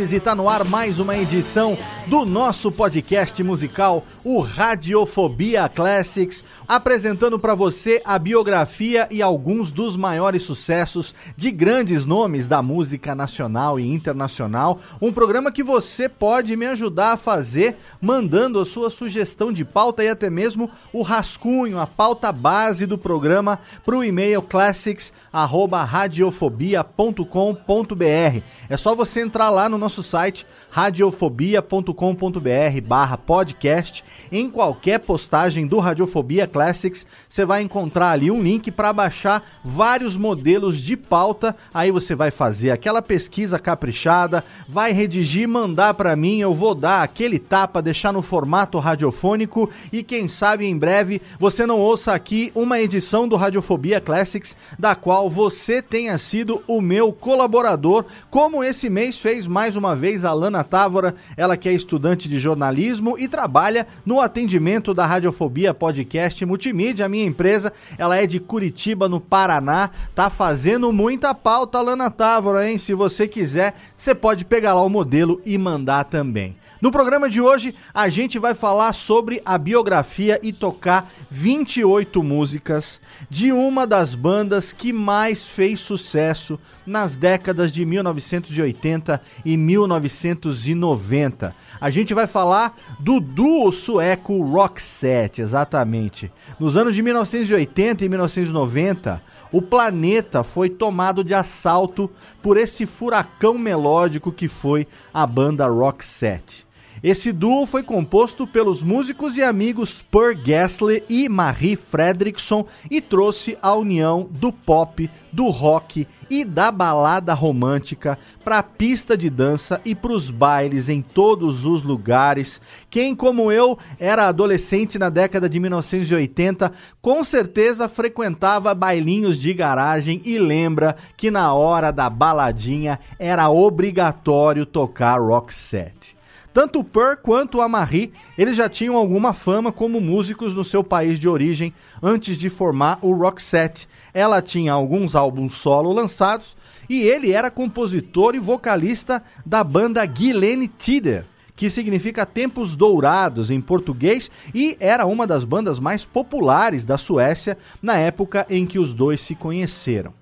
Lopes e tá no ar mais uma edição do nosso podcast musical, o Radiofobia Classics, apresentando para você a biografia e alguns dos maiores sucessos de grandes nomes da música nacional e internacional. Um programa que você pode me ajudar a fazer mandando a sua sugestão de pauta e até mesmo o rascunho, a pauta base do programa para o e-mail classics@radiofobia.com.br. É só você entrar lá no nosso site radiofobia.com.br barra podcast. Em qualquer postagem do Radiofobia Classics, você vai encontrar ali um link para baixar vários modelos de pauta. Aí você vai fazer aquela pesquisa caprichada, vai redigir, mandar para mim, eu vou dar aquele tapa, deixar no formato radiofônico e quem sabe em breve você não ouça aqui uma edição do Radiofobia Classics da qual você tenha sido o meu colaborador, como esse mês fez mais uma vez a Lana Távora, ela que é estudante de jornalismo e trabalha no atendimento da Radiofobia Podcast Multimídia, a minha empresa, ela é de Curitiba, no Paraná, tá fazendo muita pauta, Lana Távora, hein? Se você quiser, você pode pegar lá o modelo e mandar também. No programa de hoje, a gente vai falar sobre a biografia e tocar 28 músicas de uma das bandas que mais fez sucesso nas décadas de 1980 e 1990. A gente vai falar do duo sueco Roxette, exatamente. Nos anos de 1980 e 1990, o planeta foi tomado de assalto por esse furacão melódico que foi a banda Roxette. Esse duo foi composto pelos músicos e amigos Per Gessle e Marie Fredriksson e trouxe a união do pop, do rock e da balada romântica para a pista de dança e para os bailes em todos os lugares. Quem, como eu, era adolescente na década de 1980, com certeza frequentava bailinhos de garagem e lembra que na hora da baladinha era obrigatório tocar rock set. Tanto o quanto a Marie, eles já tinham alguma fama como músicos no seu país de origem antes de formar o Roxette. Ela tinha alguns álbuns solo lançados e ele era compositor e vocalista da banda Guilene Tider, que significa Tempos Dourados em português e era uma das bandas mais populares da Suécia na época em que os dois se conheceram.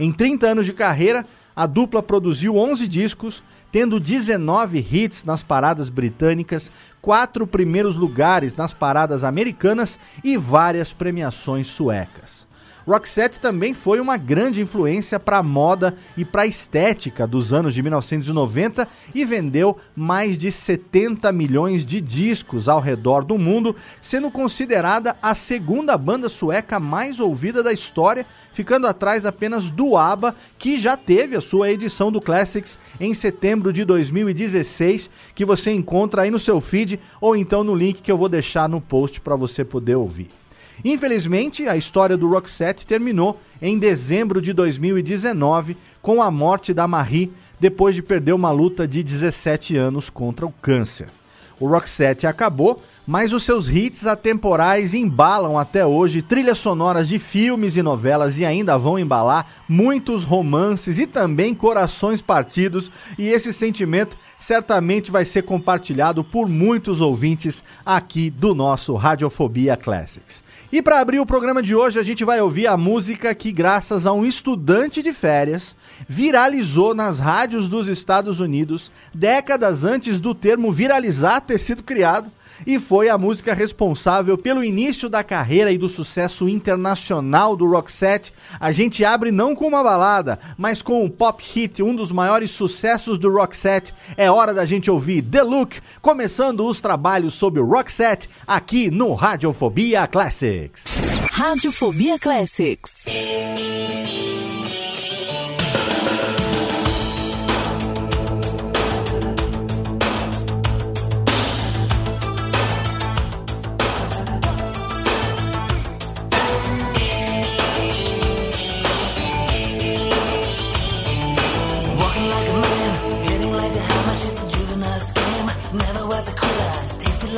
Em 30 anos de carreira, a dupla produziu 11 discos, tendo 19 hits nas paradas britânicas, quatro primeiros lugares nas paradas americanas e várias premiações suecas. Roxette também foi uma grande influência para a moda e para a estética dos anos de 1990 e vendeu mais de 70 milhões de discos ao redor do mundo, sendo considerada a segunda banda sueca mais ouvida da história, ficando atrás apenas do ABBA, que já teve a sua edição do Classics em setembro de 2016, que você encontra aí no seu feed ou então no link que eu vou deixar no post para você poder ouvir. Infelizmente, a história do Roxette terminou em dezembro de 2019 com a morte da Marie depois de perder uma luta de 17 anos contra o câncer. O Roxette acabou, mas os seus hits atemporais embalam até hoje trilhas sonoras de filmes e novelas e ainda vão embalar muitos romances e também corações partidos, e esse sentimento certamente vai ser compartilhado por muitos ouvintes aqui do nosso Radiofobia Classics. E para abrir o programa de hoje, a gente vai ouvir a música que, graças a um estudante de férias, viralizou nas rádios dos Estados Unidos décadas antes do termo viralizar ter sido criado e foi a música responsável pelo início da carreira e do sucesso internacional do Roxette. A gente abre não com uma balada, mas com um pop hit, um dos maiores sucessos do Roxette. É hora da gente ouvir The Look, começando os trabalhos sobre o Roxette aqui no Radiofobia Classics. Radiofobia Classics.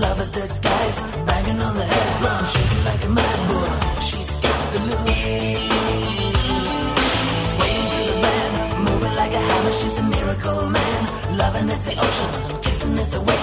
lover's disguise. Banging on the head drum, shaking like a mad bull. She's got the look. Swaying to the band, moving like a hammer. She's a miracle man. Loving is the ocean, kissing is the wet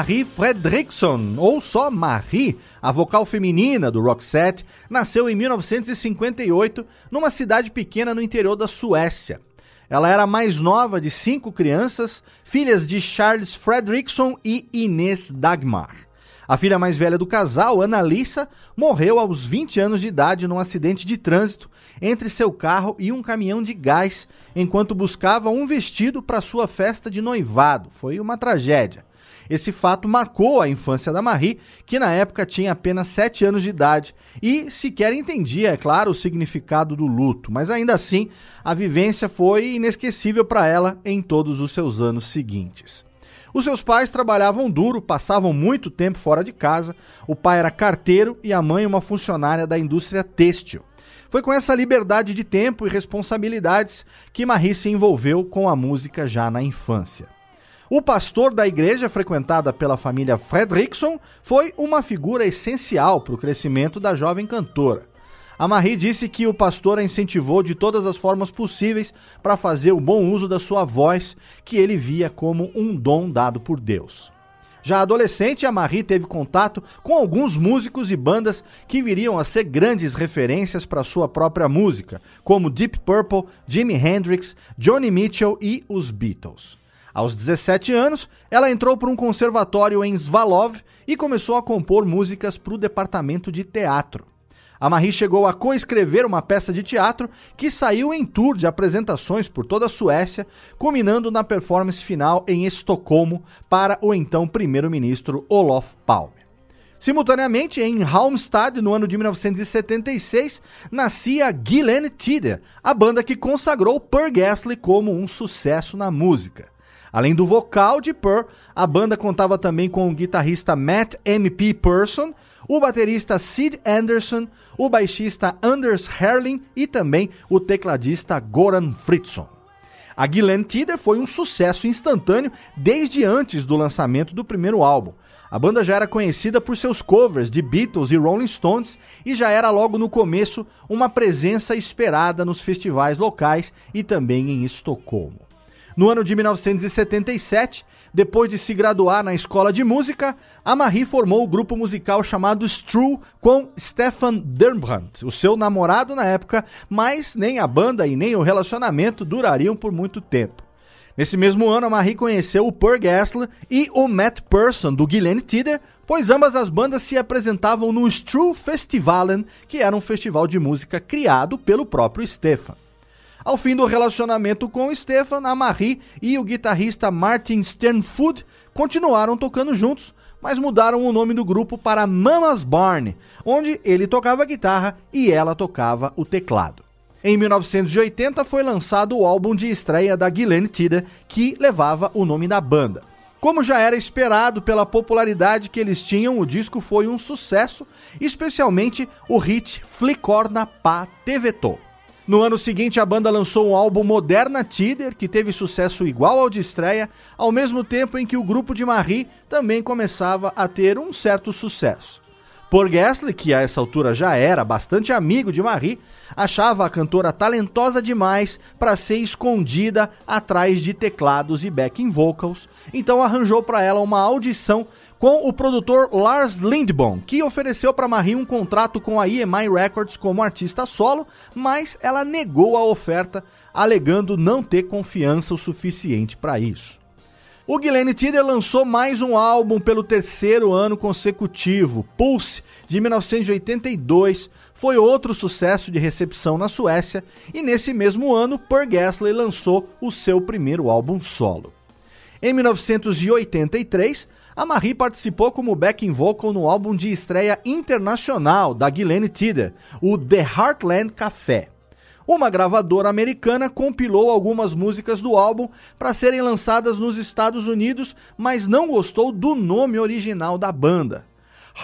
Marie Fredriksson, ou só Marie, a vocal feminina do Roxette, nasceu em 1958 numa cidade pequena no interior da Suécia. Ela era a mais nova de cinco crianças, filhas de Charles Fredriksson e Inês Dagmar. A filha mais velha do casal, Annalisa, morreu aos 20 anos de idade num acidente de trânsito entre seu carro e um caminhão de gás enquanto buscava um vestido para sua festa de noivado. Foi uma tragédia. Esse fato marcou a infância da Marie, que na época tinha apenas 7 anos de idade e sequer entendia, é claro, o significado do luto, mas ainda assim a vivência foi inesquecível para ela em todos os seus anos seguintes. Os seus pais trabalhavam duro, passavam muito tempo fora de casa. O pai era carteiro e a mãe uma funcionária da indústria têxtil. Foi com essa liberdade de tempo e responsabilidades que Marie se envolveu com a música já na infância. O pastor da igreja frequentada pela família Fredrickson foi uma figura essencial para o crescimento da jovem cantora. A Marie disse que o pastor a incentivou de todas as formas possíveis para fazer o bom uso da sua voz, que ele via como um dom dado por Deus. Já adolescente, a Marie teve contato com alguns músicos e bandas que viriam a ser grandes referências para sua própria música, como Deep Purple, Jimi Hendrix, Johnny Mitchell e os Beatles. Aos 17 anos, ela entrou para um conservatório em Svalov e começou a compor músicas para o departamento de teatro. A Marie chegou a coescrever uma peça de teatro que saiu em tour de apresentações por toda a Suécia, culminando na performance final em Estocolmo para o então primeiro-ministro Olof Palme. Simultaneamente, em Halmstad, no ano de 1976, nascia Gillen Tider, a banda que consagrou Per Gessle como um sucesso na música. Além do vocal de Per, a banda contava também com o guitarrista Matt M.P. Person, o baterista Sid Anderson, o baixista Anders Herling e também o tecladista Goran Fritzson. A Gillen Tider foi um sucesso instantâneo desde antes do lançamento do primeiro álbum. A banda já era conhecida por seus covers de Beatles e Rolling Stones e já era logo no começo uma presença esperada nos festivais locais e também em Estocolmo. No ano de 1977, depois de se graduar na escola de música, a Marie formou o grupo musical chamado Stru com Stefan Dermbrandt, o seu namorado na época, mas nem a banda e nem o relacionamento durariam por muito tempo. Nesse mesmo ano, a Marie conheceu o Per Gessler e o Matt Person, do Gillen Tider, pois ambas as bandas se apresentavam no Stru Festivalen, que era um festival de música criado pelo próprio Stefan. Ao fim do relacionamento com Stefan, a Marie e o guitarrista Martin Sternfood continuaram tocando juntos, mas mudaram o nome do grupo para Mama's Barn, onde ele tocava guitarra e ela tocava o teclado. Em 1980 foi lançado o álbum de estreia da Gillen Tida, que levava o nome da banda. Como já era esperado pela popularidade que eles tinham, o disco foi um sucesso, especialmente o hit Flicorna Pa Tevetou. No ano seguinte, a banda lançou um álbum Moderna Tider, que teve sucesso igual ao de estreia, ao mesmo tempo em que o grupo de Marie também começava a ter um certo sucesso. Por Gessle, que a essa altura já era bastante amigo de Marie, achava a cantora talentosa demais para ser escondida atrás de teclados e backing vocals, então arranjou para ela uma audição com o produtor Lars Lindbom, que ofereceu para Marie um contrato com a EMI Records como artista solo, mas ela negou a oferta, alegando não ter confiança o suficiente para isso. O Glenn Tider lançou mais um álbum pelo terceiro ano consecutivo, Pulse, de 1982, foi outro sucesso de recepção na Suécia, e nesse mesmo ano, Per Gessle lançou o seu primeiro álbum solo. Em 1983, a Marie participou como backing vocal no álbum de estreia internacional da Glenn Tider, o The Heartland Café. Uma gravadora americana compilou algumas músicas do álbum para serem lançadas nos Estados Unidos, mas não gostou do nome original da banda.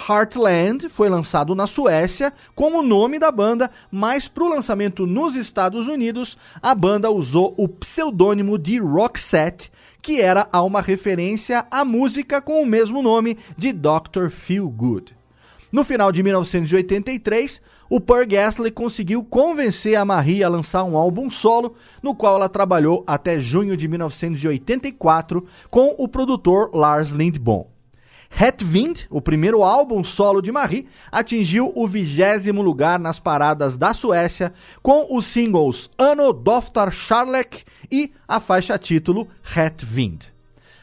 Heartland foi lançado na Suécia como nome da banda, mas para o lançamento nos Estados Unidos, a banda usou o pseudônimo de Roxette que era a uma referência à música com o mesmo nome de Dr. Feelgood. No final de 1983, o Per Gessle conseguiu convencer a Marie a lançar um álbum solo, no qual ela trabalhou até junho de 1984 com o produtor Lars Lindbom. Het Wind, o primeiro álbum solo de Marie, atingiu o vigésimo lugar nas paradas da Suécia com os singles Ano Doftar Charlek e a faixa título Het Wind.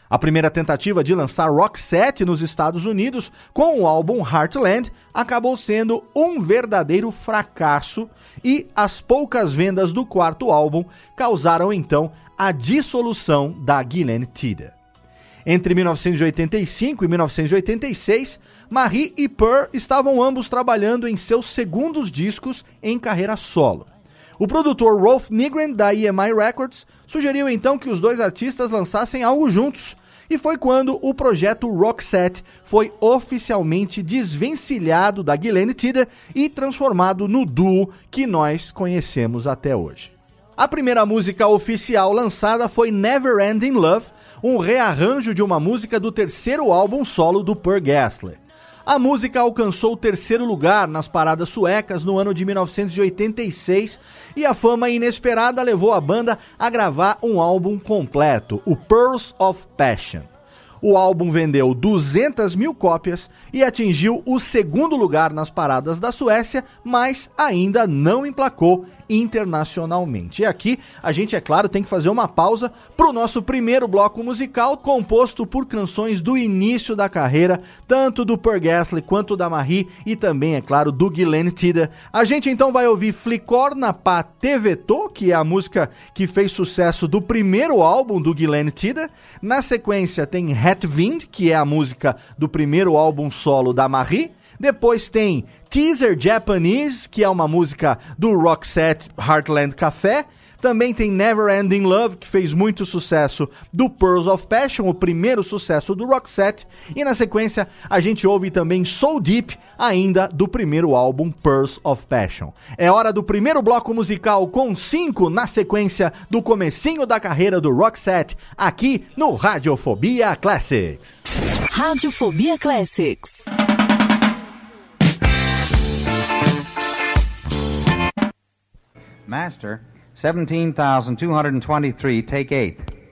A primeira tentativa de lançar Roxette nos Estados Unidos com o álbum Heartland acabou sendo um verdadeiro fracasso e as poucas vendas do quarto álbum causaram então a dissolução da Gillen Tida. Entre 1985 e 1986, Marie e Purr estavam ambos trabalhando em seus segundos discos em carreira solo. O produtor Rolf Nygren, da EMI Records, sugeriu então que os dois artistas lançassem algo juntos, e foi quando o projeto Roxette foi oficialmente desvencilhado da Glenn Tidder e transformado no duo que nós conhecemos até hoje. A primeira música oficial lançada foi Never Ending Love, um rearranjo de uma música do terceiro álbum solo do Per Gessler. A música alcançou o terceiro lugar nas paradas suecas no ano de 1986 e a fama inesperada levou a banda a gravar um álbum completo, o Pearls of Passion. O álbum vendeu 200 mil cópias e atingiu o segundo lugar nas paradas da Suécia, mas ainda não emplacou internacionalmente. E aqui a gente, é claro, tem que fazer uma pausa para o nosso primeiro bloco musical, composto por canções do início da carreira, tanto do Per quanto da Marie e também, é claro, do Glenn Tida. A gente então vai ouvir Flicor na Pá Teveto, que é a música que fez sucesso do primeiro álbum do Glenn Tida. Na sequência tem Het Wind, que é a música do primeiro álbum solo da Marie. Depois tem Teaser Japanese, que é uma música do Roxette Heartland Café. Também tem Never Ending Love, que fez muito sucesso do Pearls of Passion, o primeiro sucesso do Roxette. E na sequência, a gente ouve também Soul Deep, ainda do primeiro álbum Pearls of Passion. É hora do primeiro bloco musical com cinco na sequência do comecinho da carreira do Roxette, aqui no Radiofobia Classics. Radiofobia Classics. Master, 17,223, take eighth.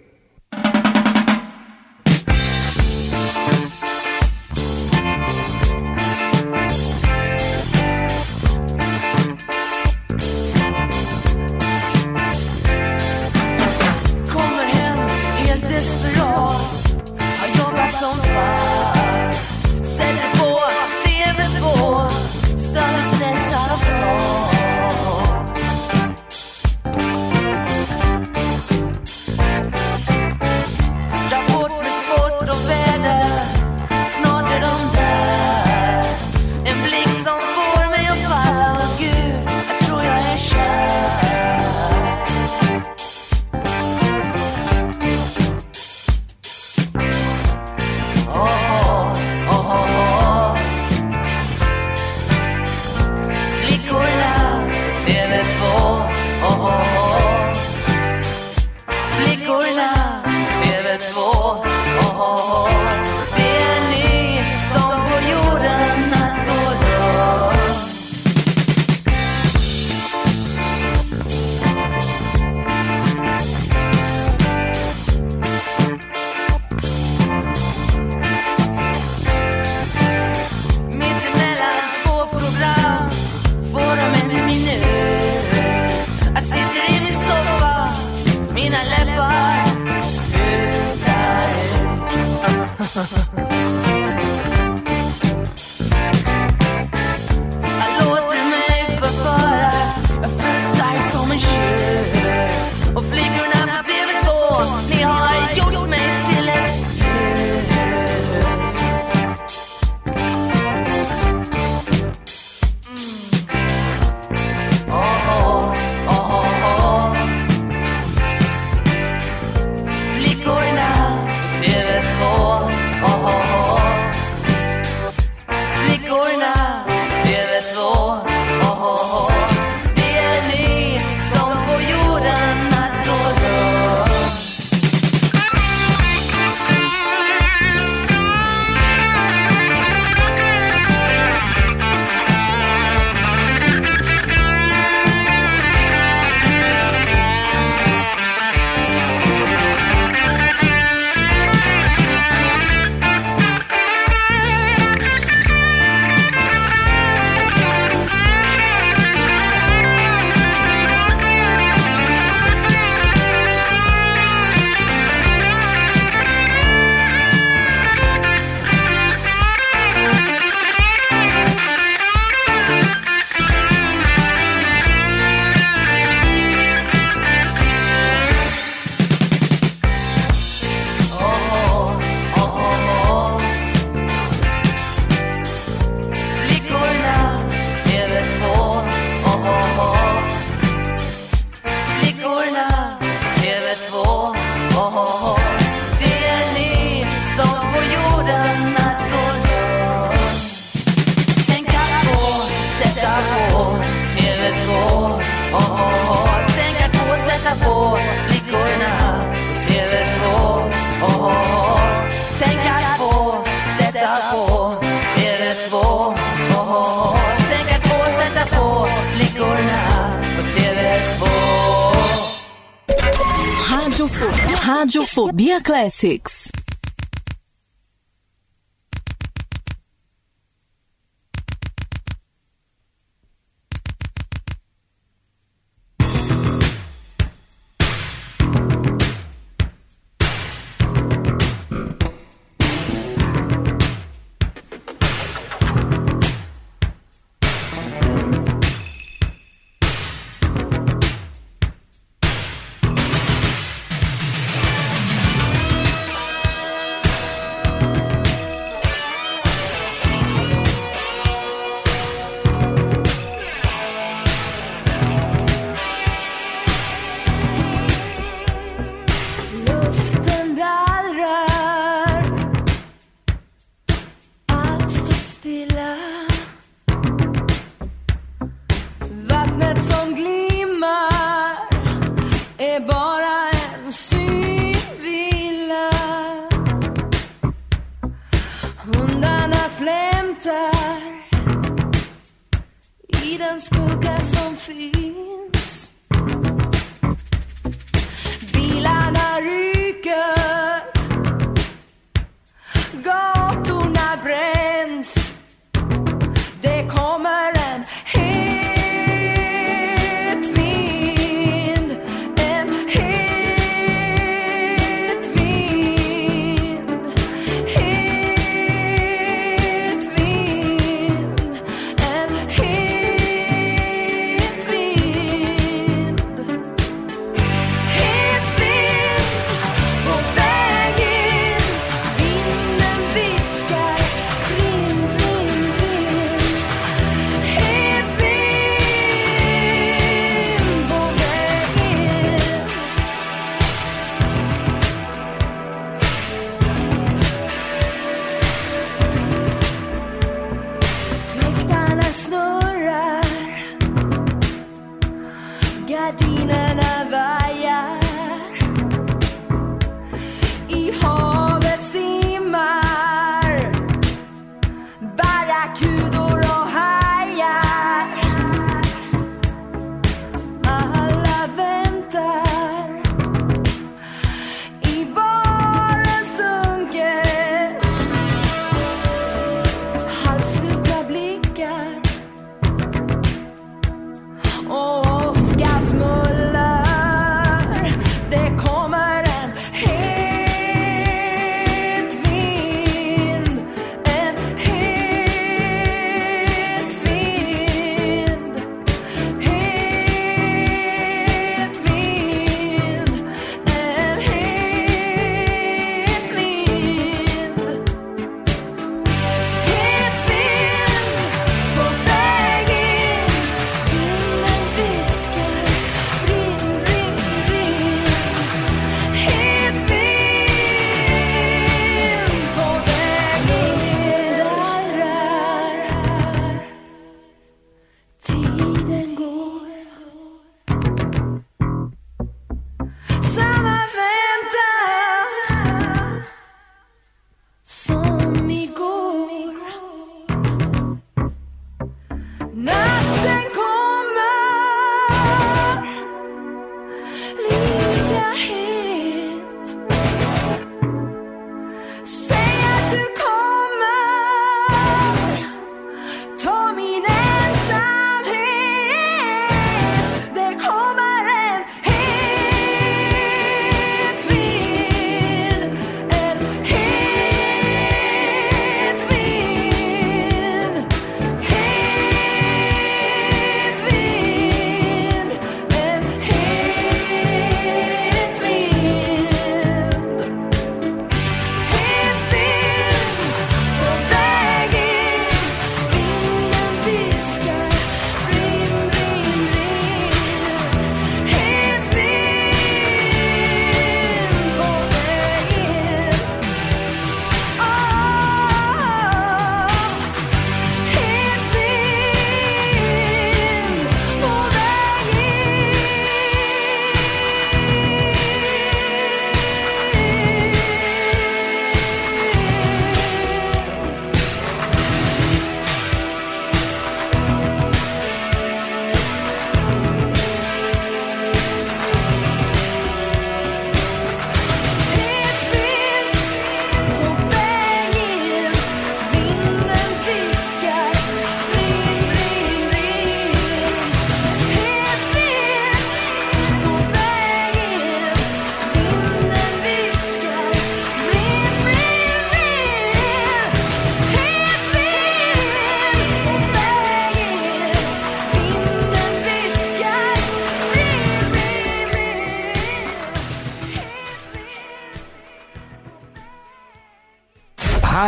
Classics.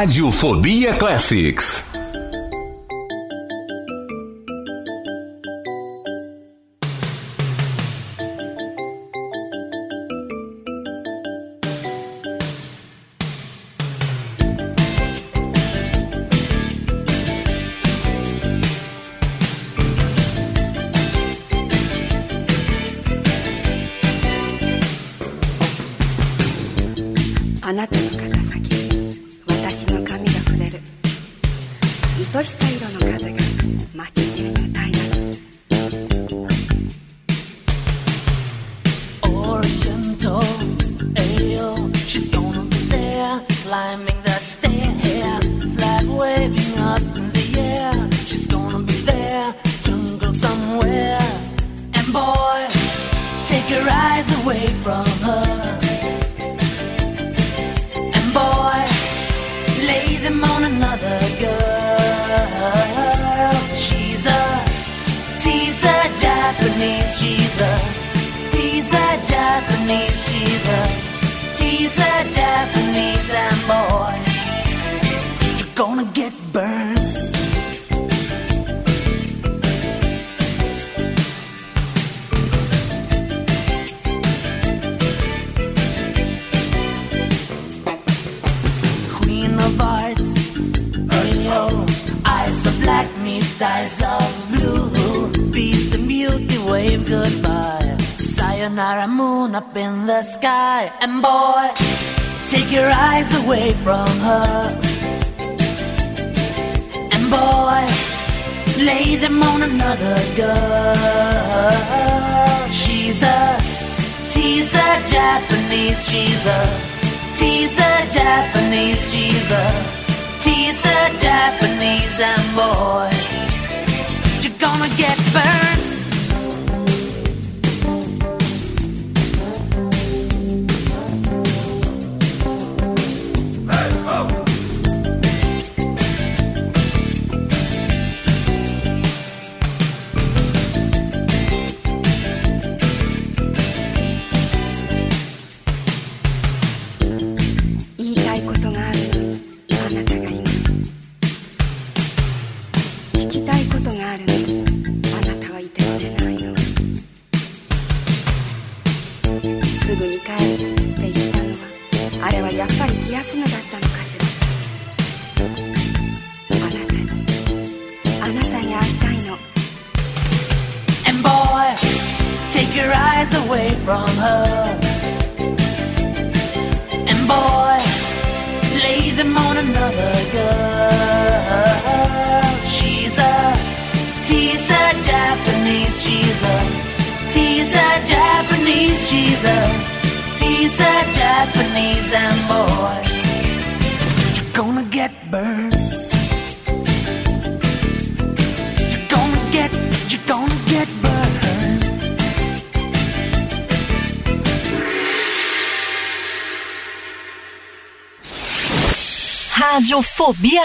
Radiofobia Classics. sky. And boy, take your eyes away from her. And boy, lay them on another girl. She's a teaser Japanese. She's a teaser Japanese. She's a teaser Japanese. And boy, you're gonna get burned.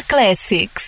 Classics.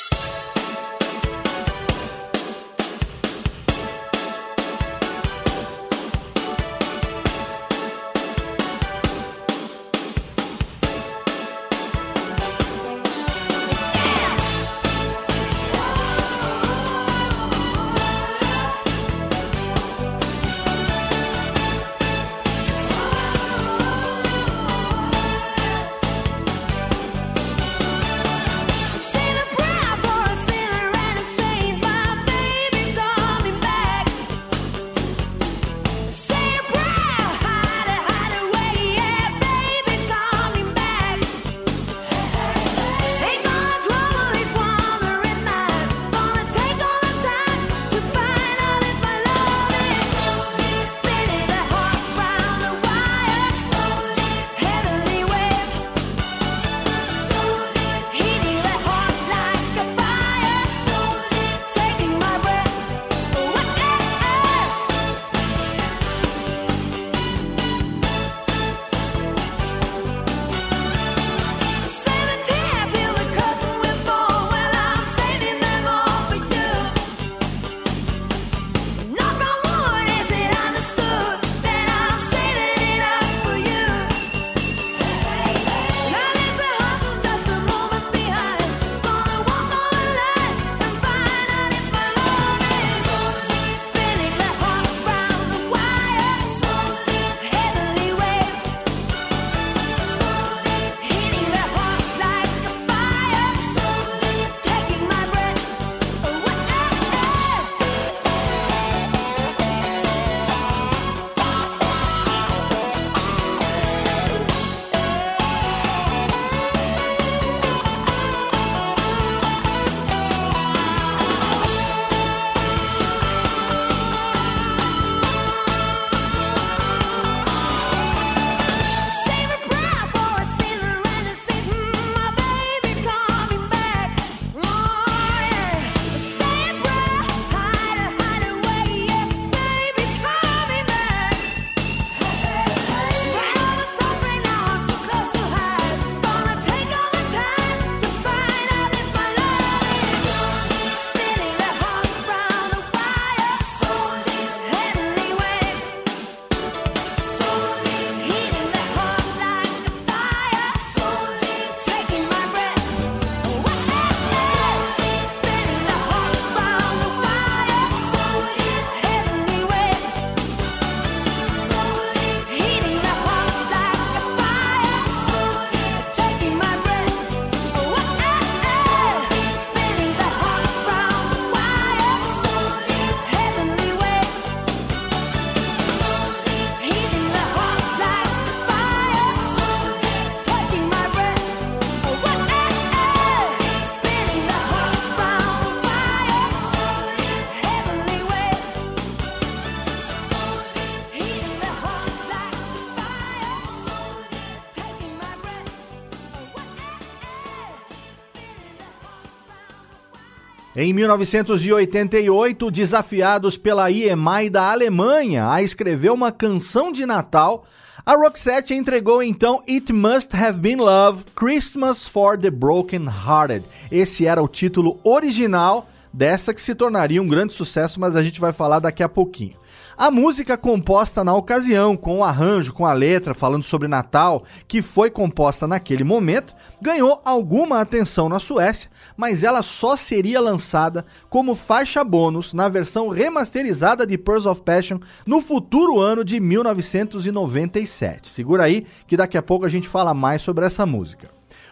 Em 1988, desafiados pela EMI da Alemanha a escrever uma canção de Natal, a Roxette entregou então It Must Have Been Love, Christmas for the Broken Hearted. Esse era o título original dessa que se tornaria um grande sucesso, mas a gente vai falar daqui a pouquinho. A música composta na ocasião, com o arranjo, com a letra falando sobre Natal, que foi composta naquele momento, ganhou alguma atenção na Suécia, mas ela só seria lançada como faixa bônus na versão remasterizada de Pearls of Passion no futuro ano de 1997. Segura aí que daqui a pouco a gente fala mais sobre essa música.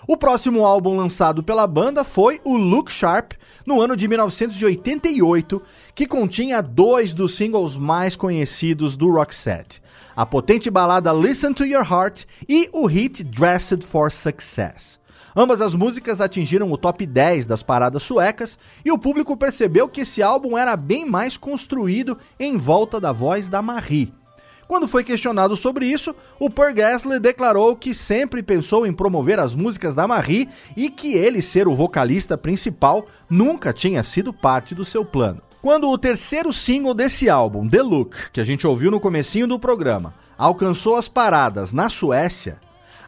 O próximo álbum lançado pela banda foi o Look Sharp, no ano de 1988, que continha dois dos singles mais conhecidos do Roxette: a potente balada Listen to Your Heart e o hit Dressed for Success. Ambas as músicas atingiram o top 10 das paradas suecas e o público percebeu que esse álbum era bem mais construído em volta da voz da Marie. Quando foi questionado sobre isso, o Per Gessle declarou que sempre pensou em promover as músicas da Marie e que ele ser o vocalista principal nunca tinha sido parte do seu plano. Quando o terceiro single desse álbum, The Look, que a gente ouviu no comecinho do programa, alcançou as paradas na Suécia,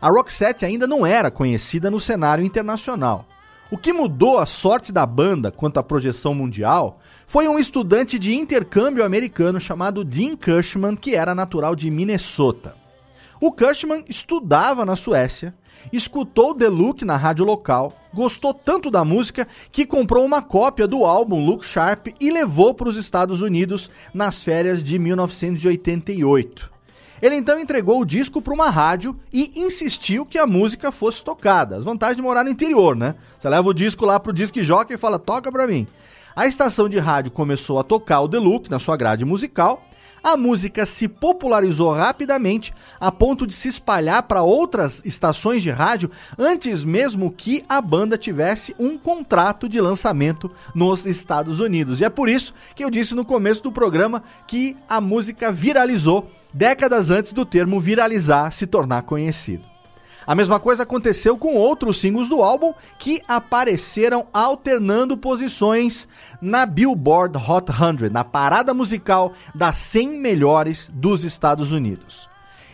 a Roxette ainda não era conhecida no cenário internacional. O que mudou a sorte da banda quanto à projeção mundial foi um estudante de intercâmbio americano chamado Dean Cushman, que era natural de Minnesota. O Cushman estudava na Suécia, escutou The Look na rádio local, gostou tanto da música que comprou uma cópia do álbum Look Sharp e levou para os Estados Unidos nas férias de 1988. Ele então entregou o disco para uma rádio e insistiu que a música fosse tocada. As vantagens de morar no interior, né? Você leva o disco lá pro disc jockey e fala: "Toca para mim". A estação de rádio começou a tocar o The Look na sua grade musical. A música se popularizou rapidamente a ponto de se espalhar para outras estações de rádio antes mesmo que a banda tivesse um contrato de lançamento nos Estados Unidos. E é por isso que eu disse no começo do programa que a música viralizou décadas antes do termo viralizar se tornar conhecido. A mesma coisa aconteceu com outros singles do álbum que apareceram alternando posições na Billboard Hot 100, na parada musical das 100 melhores dos Estados Unidos.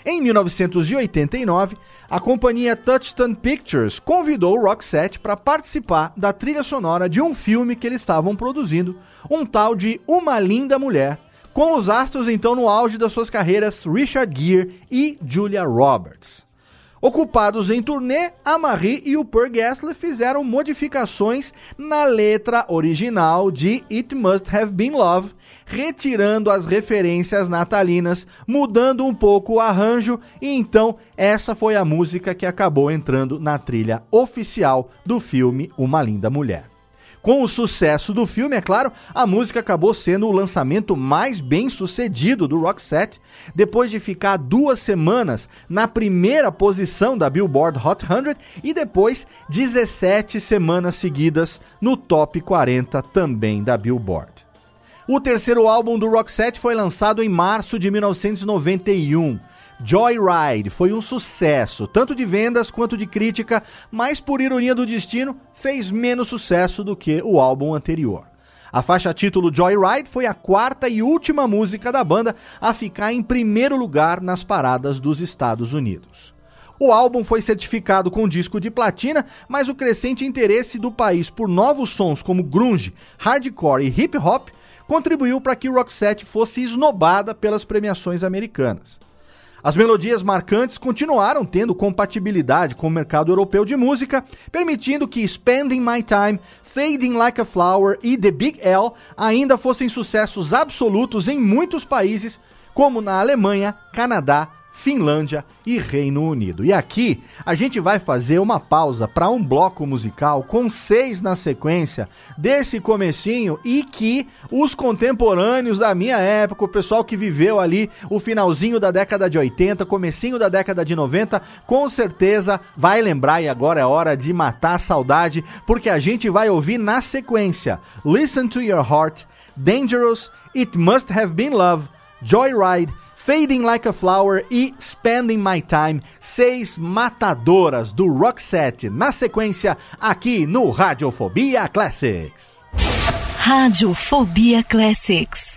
Em 1989, a companhia Touchstone Pictures convidou o Roxette para participar da trilha sonora de um filme que eles estavam produzindo, um tal de Uma Linda Mulher, com os astros então no auge das suas carreiras Richard Gere e Julia Roberts. Ocupados em turnê, a Marie e o Per Gessle fizeram modificações na letra original de It Must Have Been Love, retirando as referências natalinas, mudando um pouco o arranjo, e então essa foi a música que acabou entrando na trilha oficial do filme Uma Linda Mulher. Com o sucesso do filme, é claro, a música acabou sendo o lançamento mais bem sucedido do Roxette, depois de ficar duas semanas na primeira posição da Billboard Hot 100 e depois 17 semanas seguidas no top 40 também da Billboard. O terceiro álbum do Roxette foi lançado em março de 1991. Joyride foi um sucesso, tanto de vendas quanto de crítica, mas por ironia do destino, fez menos sucesso do que o álbum anterior. A faixa título Joyride foi a quarta e última música da banda a ficar em primeiro lugar nas paradas dos Estados Unidos. O álbum foi certificado com disco de platina, mas o crescente interesse do país por novos sons como grunge, hardcore e hip hop contribuiu para que Roxette fosse esnobada pelas premiações americanas. As melodias marcantes continuaram tendo compatibilidade com o mercado europeu de música, permitindo que Spending My Time, Fading Like a Flower e The Big L ainda fossem sucessos absolutos em muitos países, como na Alemanha, Canadá, Finlândia e Reino Unido. E aqui a gente vai fazer uma pausa para um bloco musical com seis na sequência desse comecinho e que os contemporâneos da minha época, o pessoal que viveu ali o finalzinho da década de 80, comecinho da década de 90, com certeza vai lembrar e agora é hora de matar a saudade, porque a gente vai ouvir na sequência Listen to Your Heart, Dangerous, It Must Have Been Love, Joyride, Fading Like a Flower e Spending My Time, seis matadoras do Roxette, na sequência aqui no Radiofobia Classics. Rádio Fobia Classics.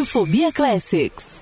Radiofobia Classics.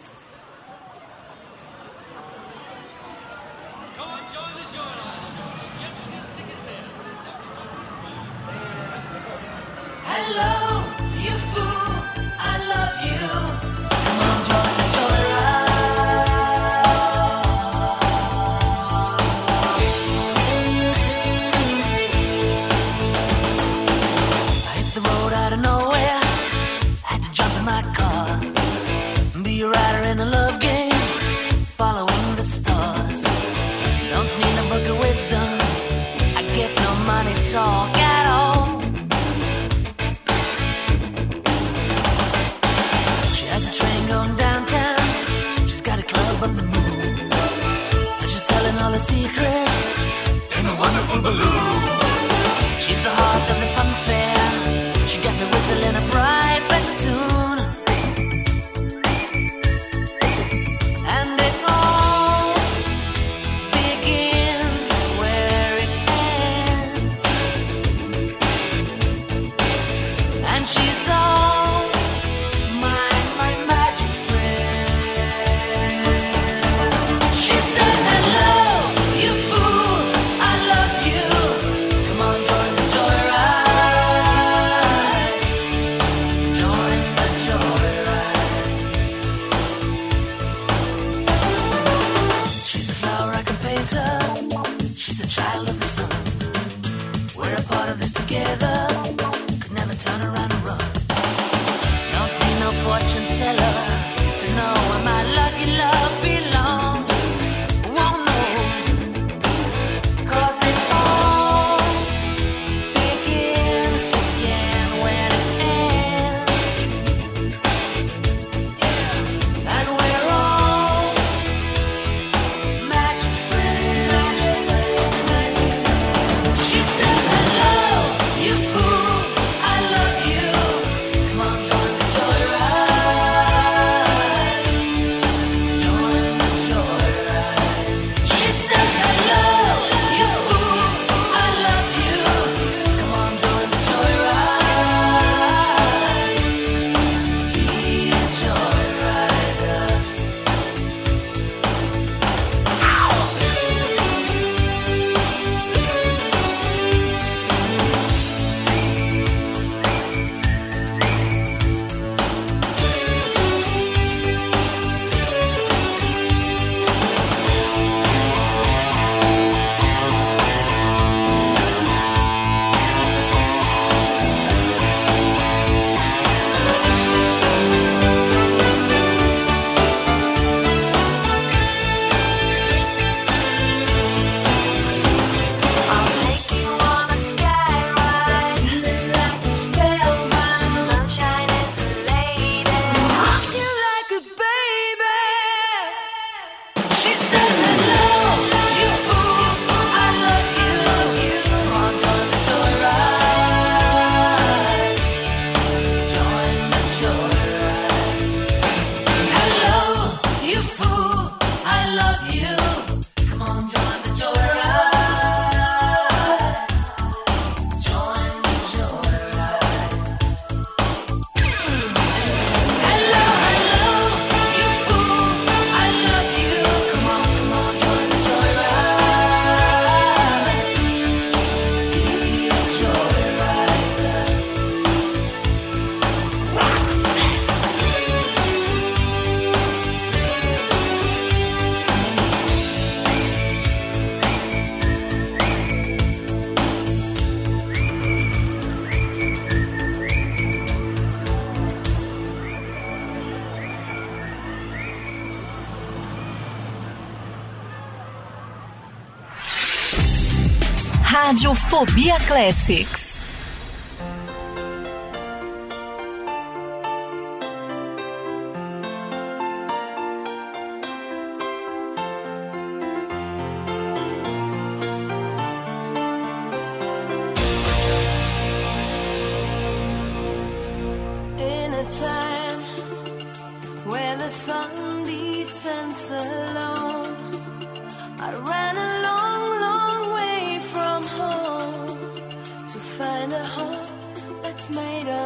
Fobia Classics.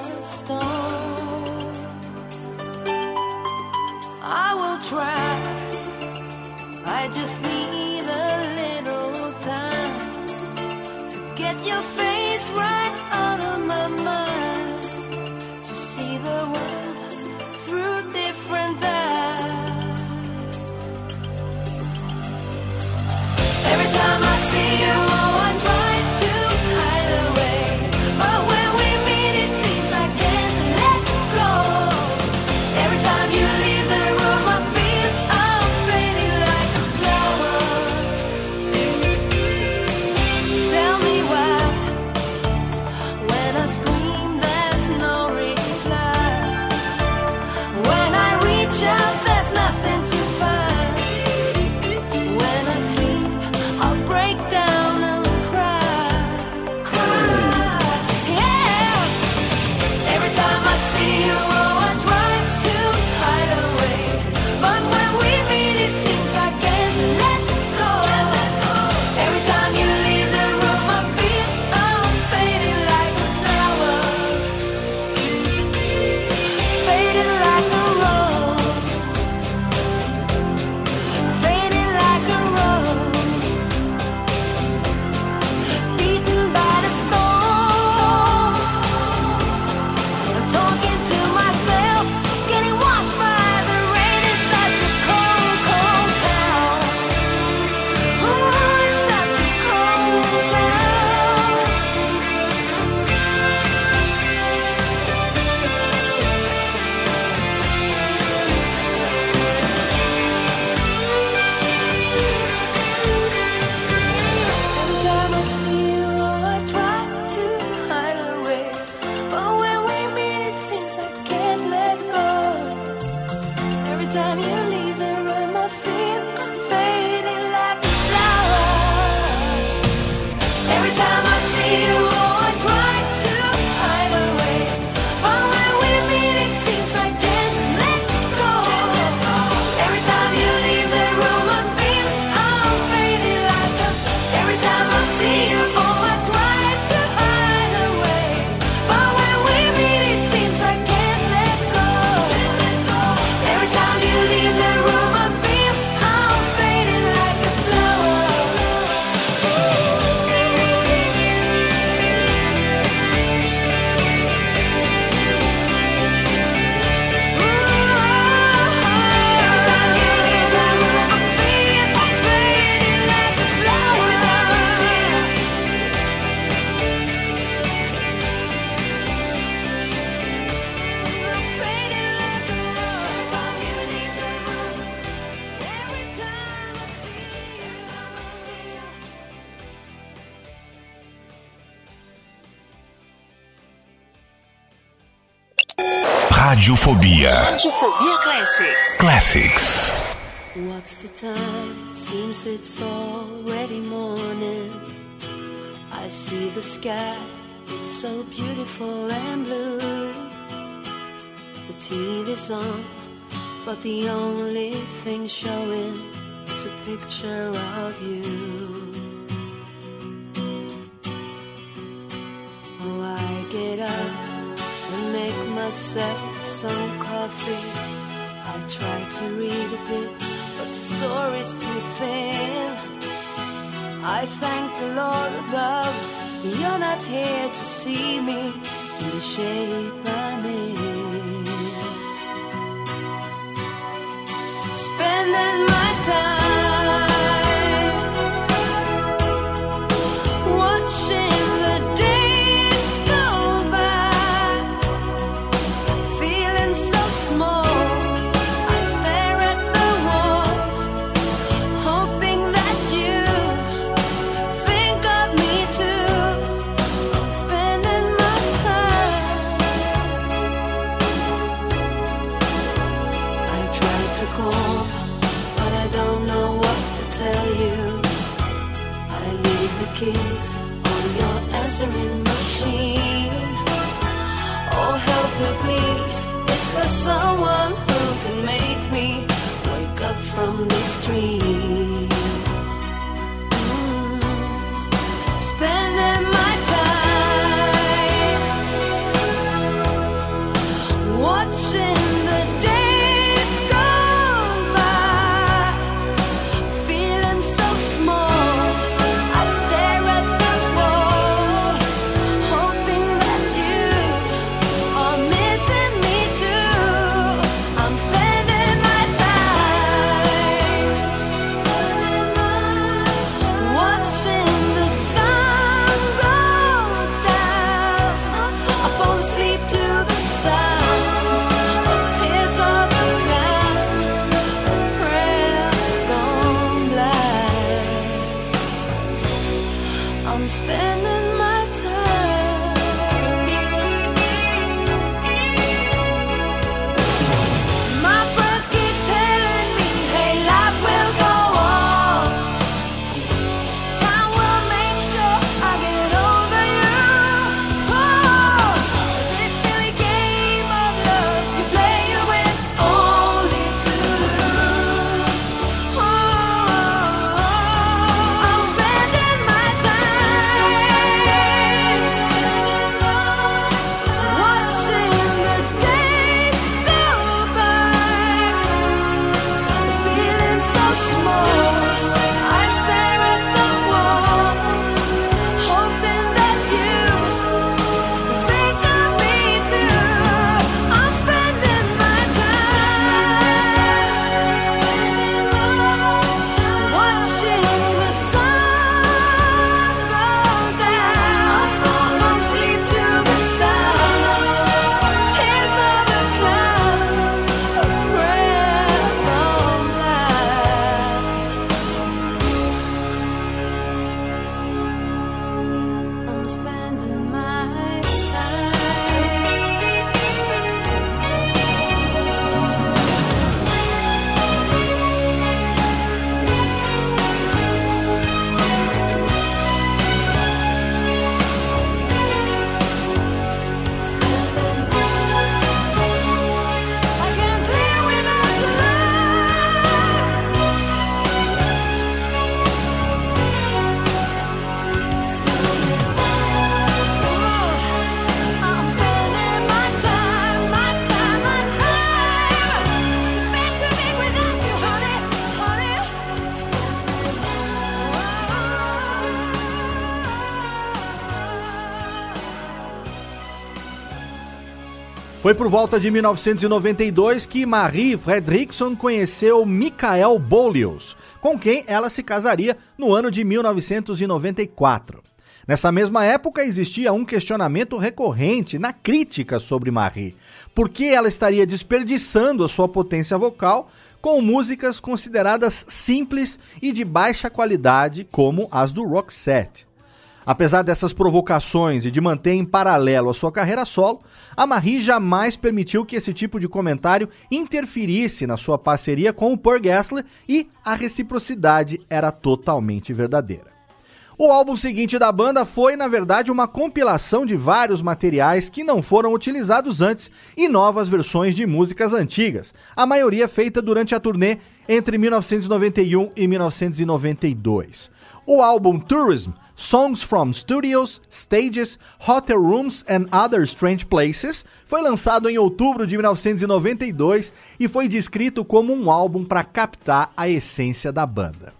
first stone. Radiofobia. Radiofobia Classics. Classics. What's the time? Since it's already morning. I see the sky. It's so beautiful and blue. The TV's on, but the only see me in the shade. Answering machine. Oh, help me, please. Is there someone who can make me wake up from this dream? Por volta de 1992 que Marie Fredriksson conheceu Michael Bolius, com quem ela se casaria no ano de 1994. Nessa mesma época existia um questionamento recorrente na crítica sobre Marie, porque ela estaria desperdiçando a sua potência vocal com músicas consideradas simples e de baixa qualidade, como as do Roxette. Apesar dessas provocações e de manter em paralelo a sua carreira solo, a Marie jamais permitiu que esse tipo de comentário interferisse na sua parceria com o Per Gessler e a reciprocidade era totalmente verdadeira. O álbum seguinte da banda foi, na verdade, uma compilação de vários materiais que não foram utilizados antes e novas versões de músicas antigas, a maioria feita durante a turnê entre 1991 e 1992. O álbum Tourism Songs from Studios, Stages, Hotel Rooms and Other Strange Places foi lançado em outubro de 1992 e foi descrito como um álbum para captar a essência da banda.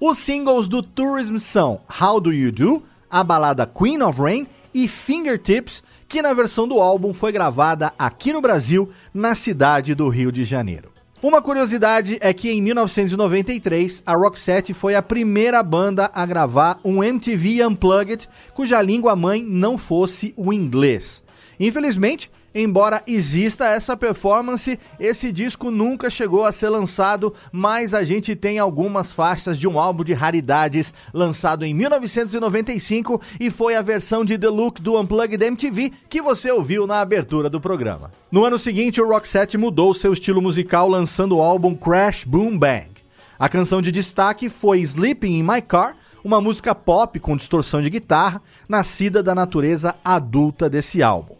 Os singles do Tourism são How Do You Do, a balada Queen of Rain e Fingertips, que na versão do álbum foi gravada aqui no Brasil, na cidade do Rio de Janeiro. Uma curiosidade é que em 1993 a Roxette foi a primeira banda a gravar um MTV Unplugged cuja língua mãe não fosse o inglês. Infelizmente, embora exista essa performance, esse disco nunca chegou a ser lançado, mas a gente tem algumas faixas de um álbum de raridades lançado em 1995 e foi a versão de The Look do Unplugged MTV que você ouviu na abertura do programa. No ano seguinte, o Roxette mudou seu estilo musical lançando o álbum Crash Boom Bang. A canção de destaque foi Sleeping in My Car, uma música pop com distorção de guitarra, nascida da natureza adulta desse álbum.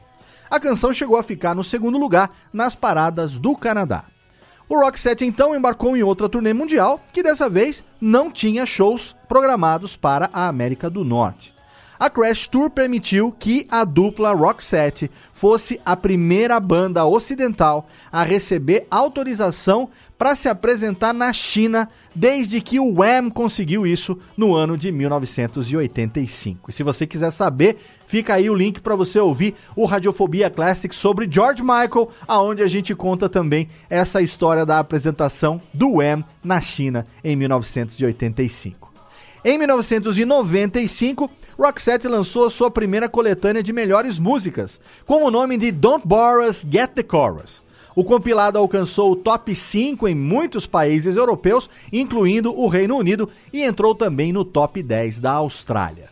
A canção chegou a ficar no segundo lugar nas paradas do Canadá. O Roxette então embarcou em outra turnê mundial, que dessa vez não tinha shows programados para a América do Norte. A Crash Tour permitiu que a dupla Roxette fosse a primeira banda ocidental a receber autorização para se apresentar na China desde que o Wham conseguiu isso no ano de 1985. E se você quiser saber, fica aí o link para você ouvir o Radiofobia Classic sobre George Michael, aonde a gente conta também essa história da apresentação do Wham na China em 1985. Em 1995, Roxette lançou a sua primeira coletânea de melhores músicas, com o nome de Don't Bore Us, Get the Chorus. O compilado alcançou o top 5 em muitos países europeus, incluindo o Reino Unido, e entrou também no top 10 da Austrália.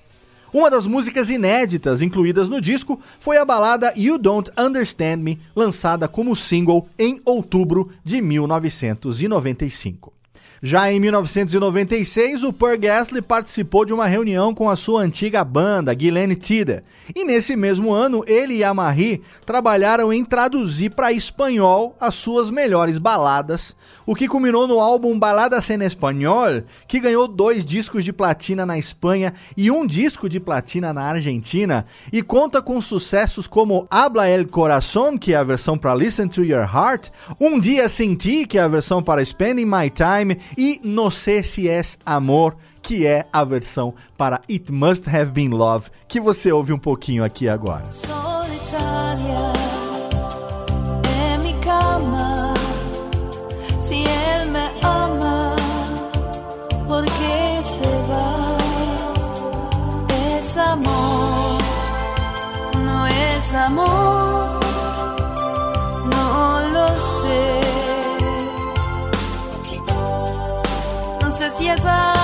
Uma das músicas inéditas incluídas no disco foi a balada You Don't Understand Me, lançada como single em outubro de 1995. Já em 1996, o Per Gessle participou de uma reunião com a sua antiga banda, Guylaine Tida. E nesse mesmo ano, ele e a Marie trabalharam em traduzir para espanhol as suas melhores baladas, o que culminou no álbum Baladas en Espanhol, que ganhou dois discos de platina na Espanha e um disco de platina na Argentina, e conta com sucessos como Habla el Corazón, que é a versão para Listen to Your Heart, Um Dia Sem Ti, que é a versão para Spending My Time, e No Sé Si Es Amor, que é a versão para It Must Have Been Love, que você ouve um pouquinho aqui agora. cama. Si él me ama, ¿por qué se va? Es amor, es amor, No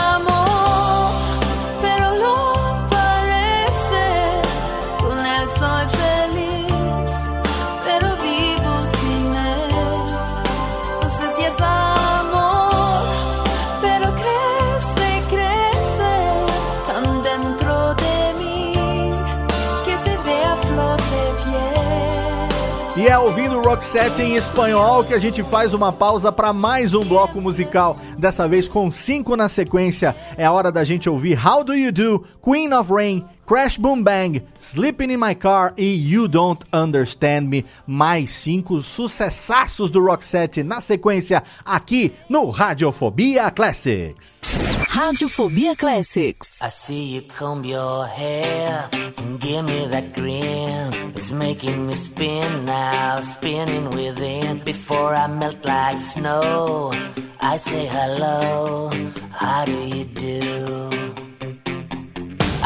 ouvindo Roxette em espanhol que a gente faz uma pausa para mais um bloco musical, dessa vez com cinco na sequência. É hora da gente ouvir How Do You Do, Queen of Rain, Crash Boom Bang, Sleeping in My Car e You Don't Understand Me. Mais cinco sucessaços do Roxette na sequência aqui no Radiofobia Classics. Radiofobia Classics. I see you comb your hair and give me that grin. It's making me spin now, spinning within. Before I melt like snow, I say hello. How do you do?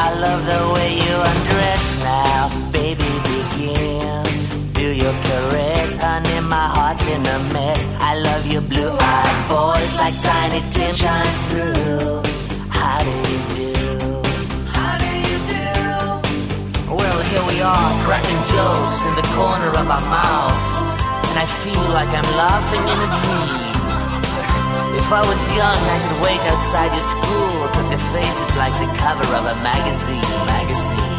I love the way you undress now, baby. Begin. Do your caress, honey. My heart's in a mess. I love your blue-eyed voice like tiny tin shine through. How do you do? How do you do? Well, here we are, cracking jokes in the corner of our mouths, and I feel like I'm laughing in a dream. If I was young, I could wait outside your school, cause your face is like the cover of a magazine, magazine.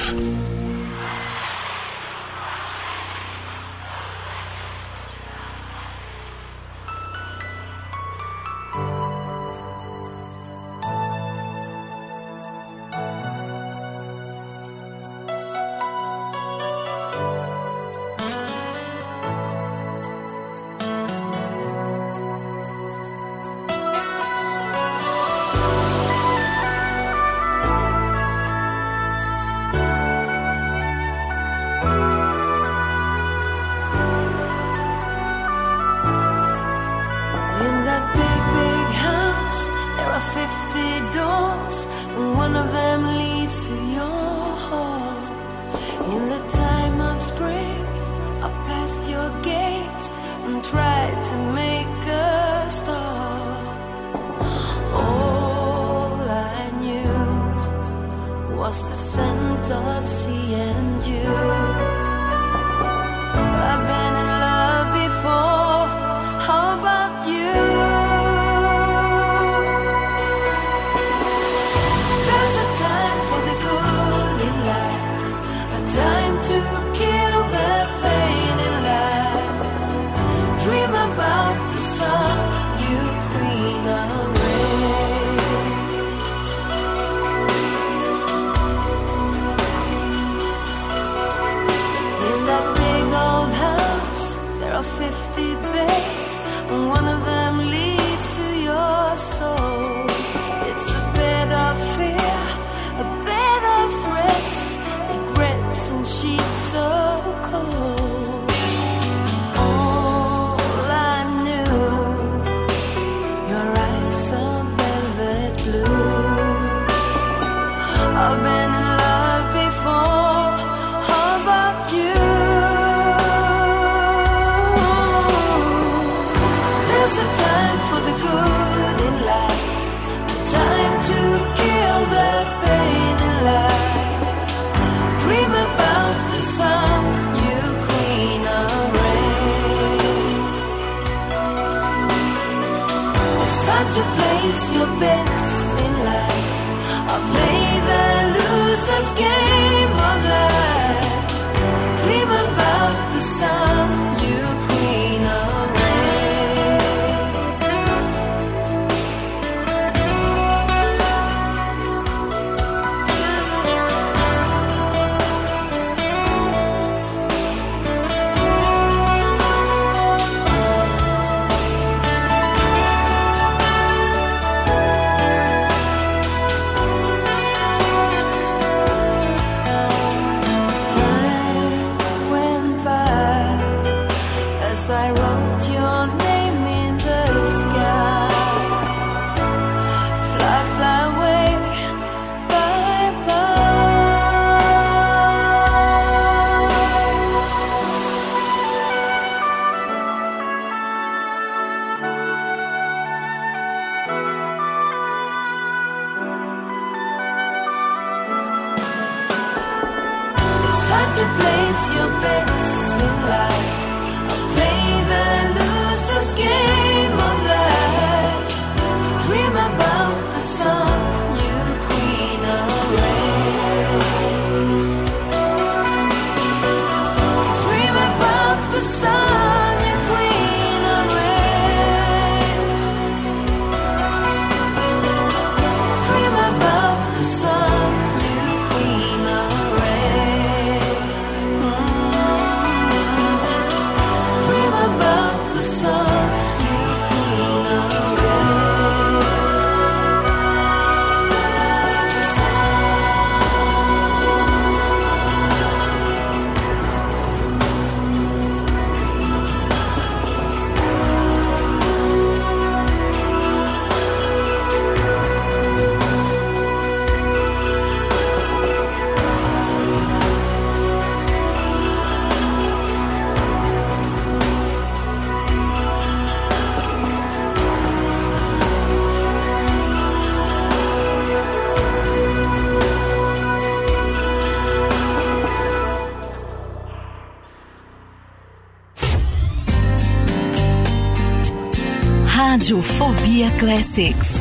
Classics.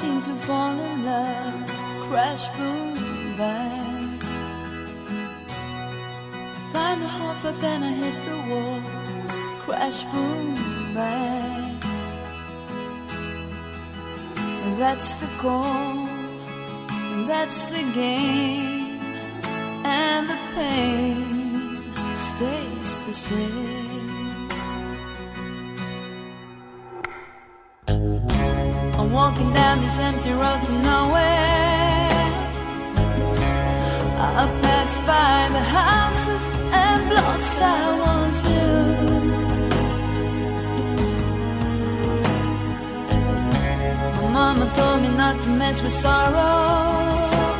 seem to fall. empty road to nowhere. I pass by the houses and blocks I once knew. My mama told me not to mess with sorrow.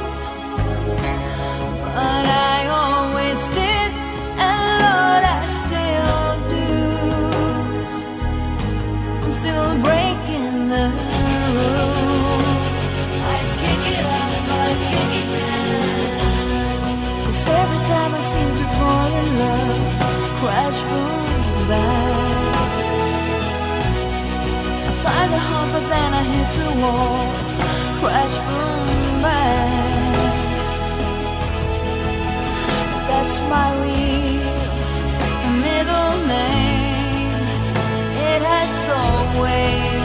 crash boom bang. That's my middle name. It has always.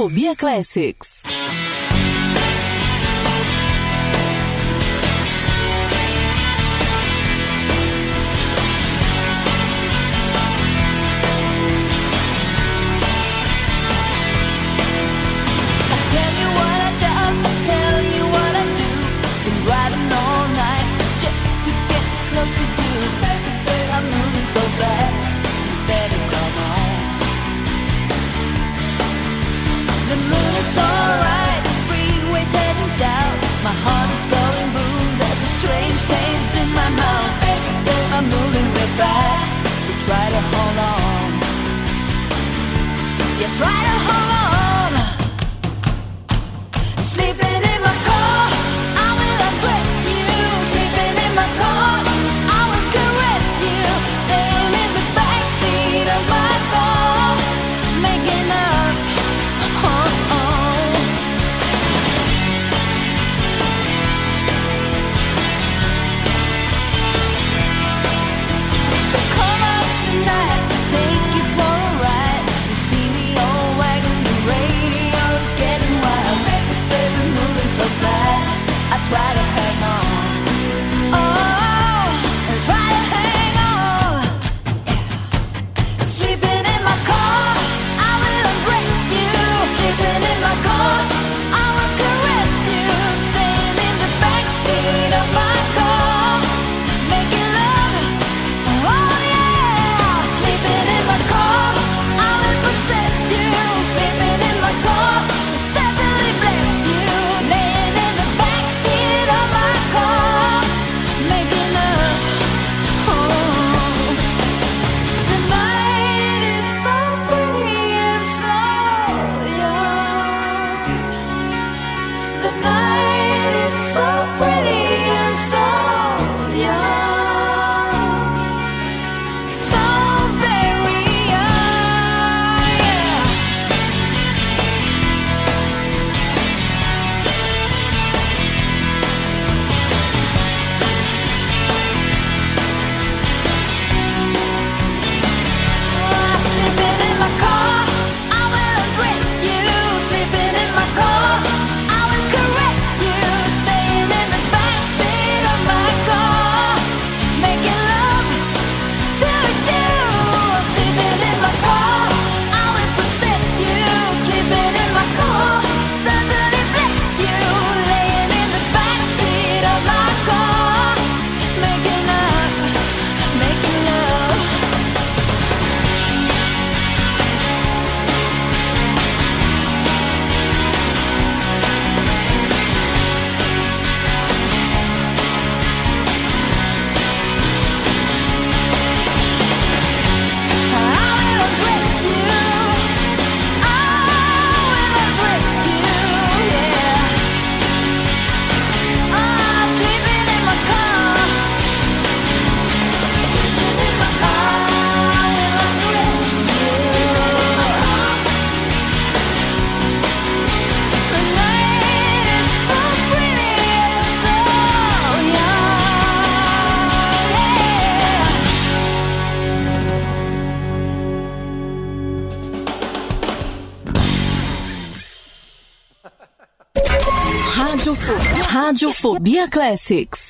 Radiofobia Classics. Radiofobia Classics.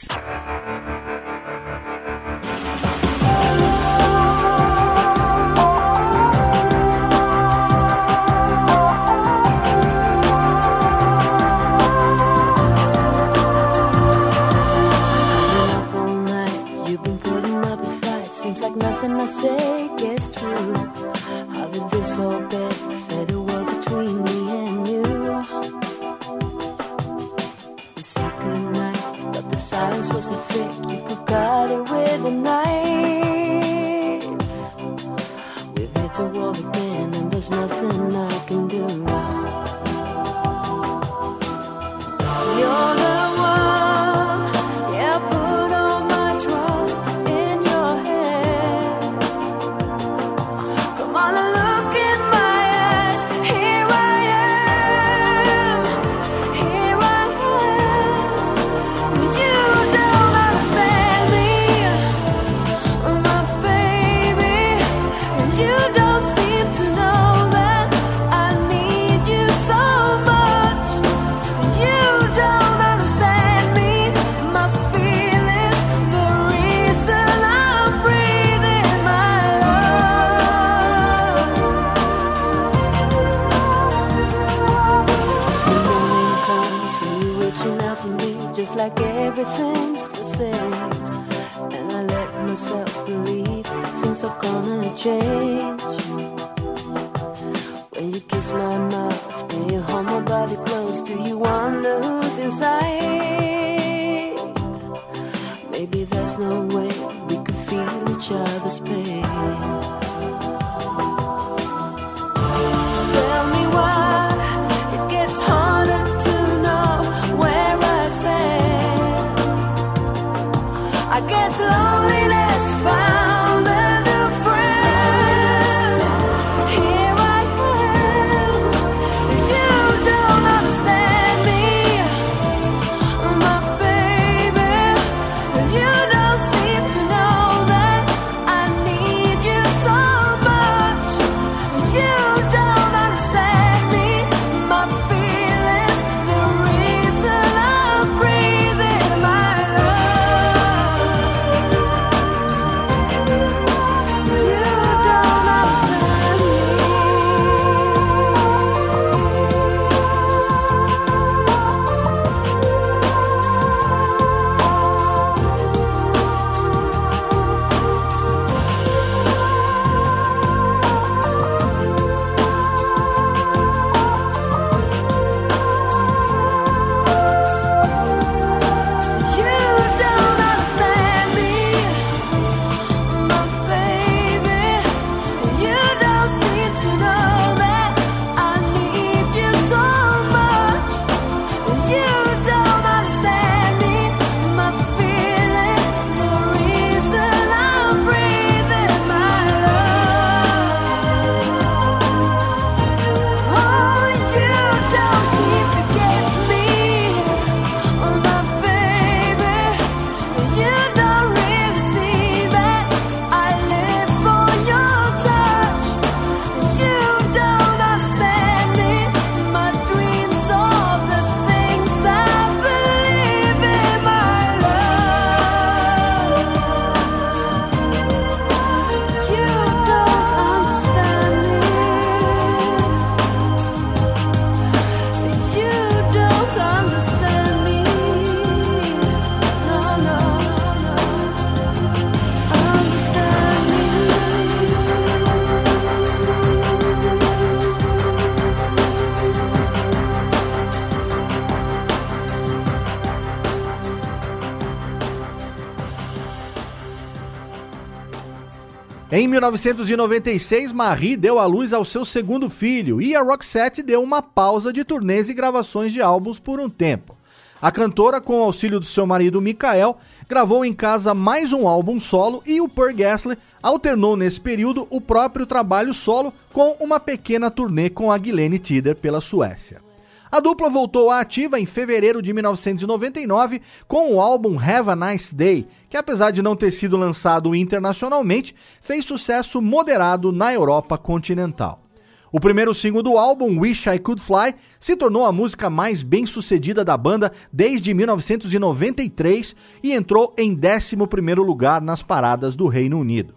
1996, Marie deu à luz ao seu segundo filho e a Roxette deu uma pausa de turnês e gravações de álbuns por um tempo. A cantora, com o auxílio do seu marido Michael, gravou em casa mais um álbum solo e o Per Gessle alternou nesse período o próprio trabalho solo com uma pequena turnê com a Guilene Tider pela Suécia. A dupla voltou à ativa em fevereiro de 1999 com o álbum Have a Nice Day, que apesar de não ter sido lançado internacionalmente, fez sucesso moderado na Europa continental. O primeiro single do álbum, Wish I Could Fly, se tornou a música mais bem sucedida da banda desde 1993 e entrou em 11º lugar nas paradas do Reino Unido.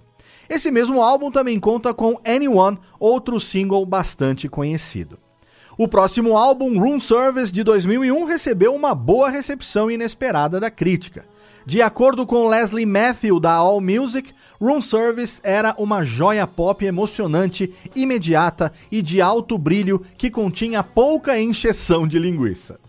Esse mesmo álbum também conta com Anyone, outro single bastante conhecido. O próximo álbum, Room Service, de 2001, recebeu uma boa recepção inesperada da crítica. De acordo com Leslie Matthew, da All Music, Room Service era uma joia pop emocionante, imediata e de alto brilho que continha pouca encheção de linguiça.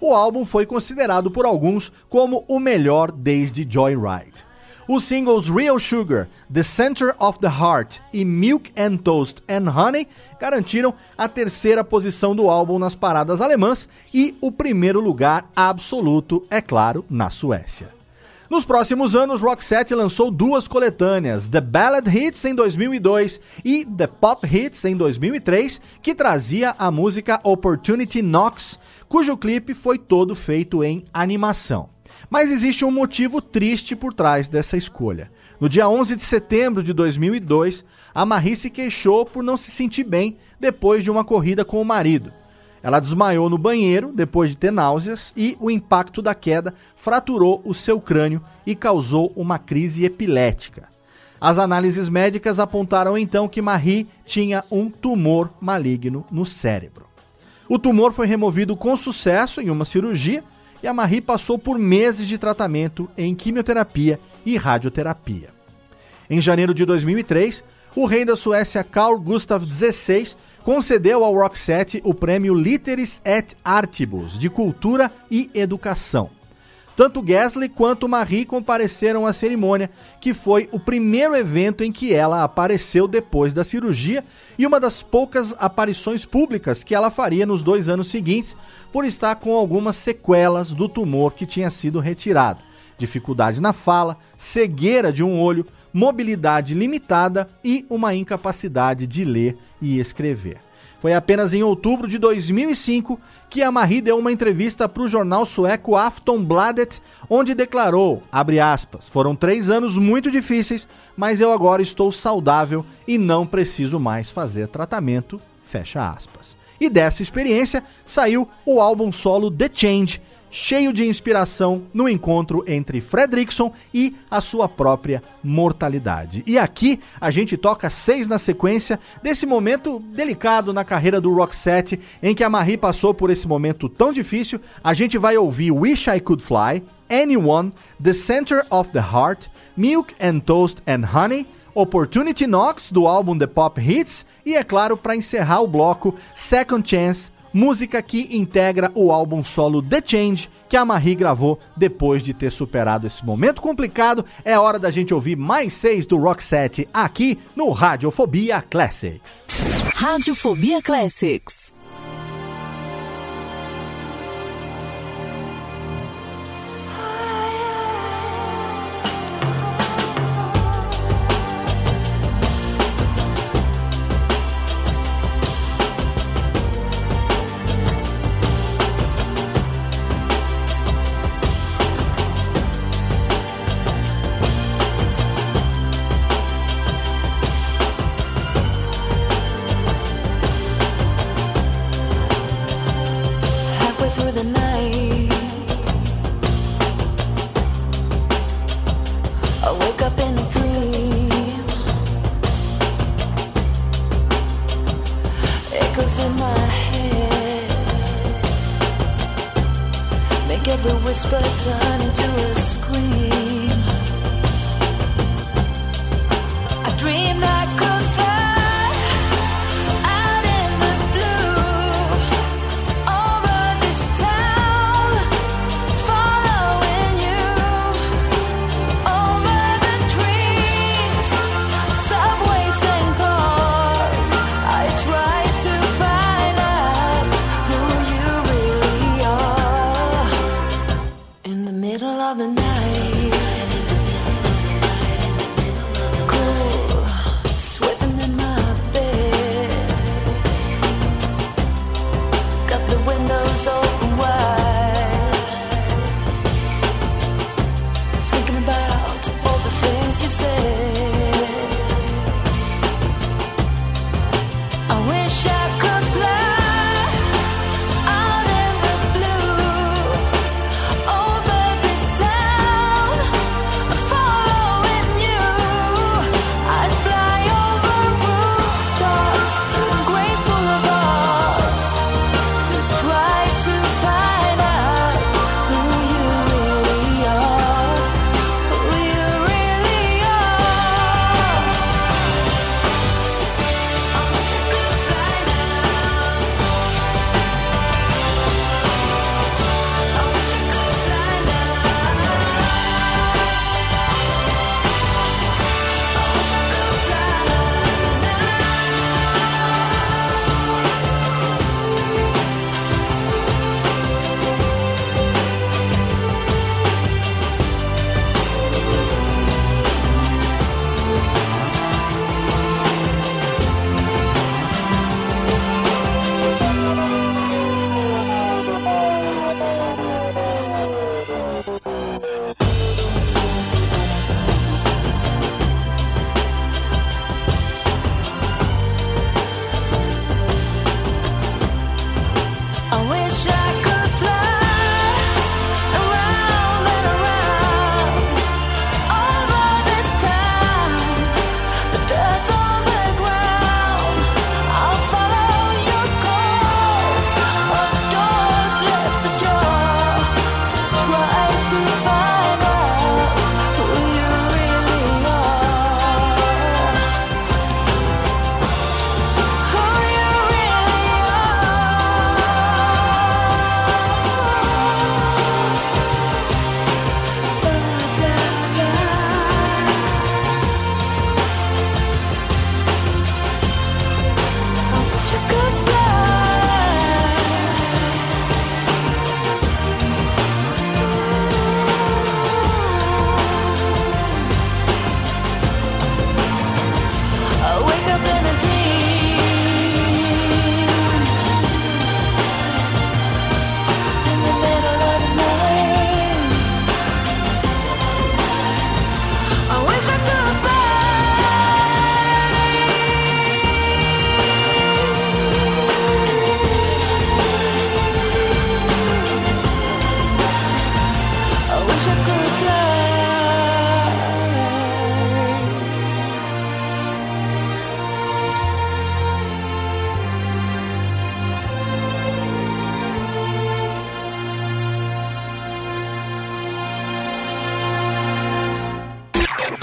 O álbum foi considerado por alguns como o melhor desde Joyride. Os singles Real Sugar, The Center of the Heart e Milk and Toast and Honey garantiram a terceira posição do álbum nas paradas alemãs e o primeiro lugar absoluto, é claro, na Suécia. Nos próximos anos, Roxette lançou duas coletâneas, The Ballad Hits em 2002 e The Pop Hits em 2003, que trazia a música Opportunity Knocks, cujo clipe foi todo feito em animação. Mas existe um motivo triste por trás dessa escolha. No dia 11 de setembro de 2002, a Marie se queixou por não se sentir bem depois de uma corrida com o marido. Ela desmaiou no banheiro depois de ter náuseas e o impacto da queda fraturou o seu crânio e causou uma crise epilética. As análises médicas apontaram então que Marie tinha um tumor maligno no cérebro. O tumor foi removido com sucesso em uma cirurgia e a Marie passou por meses de tratamento em quimioterapia e radioterapia. Em janeiro de 2003, o rei da Suécia Carl Gustav XVI concedeu ao Roxette o prêmio Litteris et Artibus de Cultura e Educação. Tanto Gasly quanto Marie compareceram à cerimônia, que foi o primeiro evento em que ela apareceu depois da cirurgia e uma das poucas aparições públicas que ela faria nos dois anos seguintes, por estar com algumas sequelas do tumor que tinha sido retirado. Dificuldade na fala, cegueira de um olho, mobilidade limitada e uma incapacidade de ler e escrever. Foi apenas em outubro de 2005 que a Marie deu uma entrevista para o jornal sueco Aftonbladet, onde declarou, aspas, foram três anos muito difíceis, mas eu agora estou saudável e não preciso mais fazer tratamento, fecha aspas. E dessa experiência saiu o álbum solo The Change, cheio de inspiração no encontro entre Fredrickson e a sua própria mortalidade. E aqui a gente toca seis na sequência desse momento delicado na carreira do Roxette, em que a Marie passou por esse momento tão difícil. A gente vai ouvir Wish I Could Fly, Anyone, The Center of the Heart, Milk and Toast and Honey, Opportunity Knocks do álbum The Pop Hits e é claro para encerrar o bloco Second Chance música que integra o álbum solo The Change, que a Marie gravou depois de ter superado esse momento complicado. É hora da gente ouvir mais seis do Roxette aqui no Radiofobia Classics. Radiofobia Classics.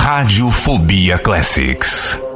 Radiofobia Classics.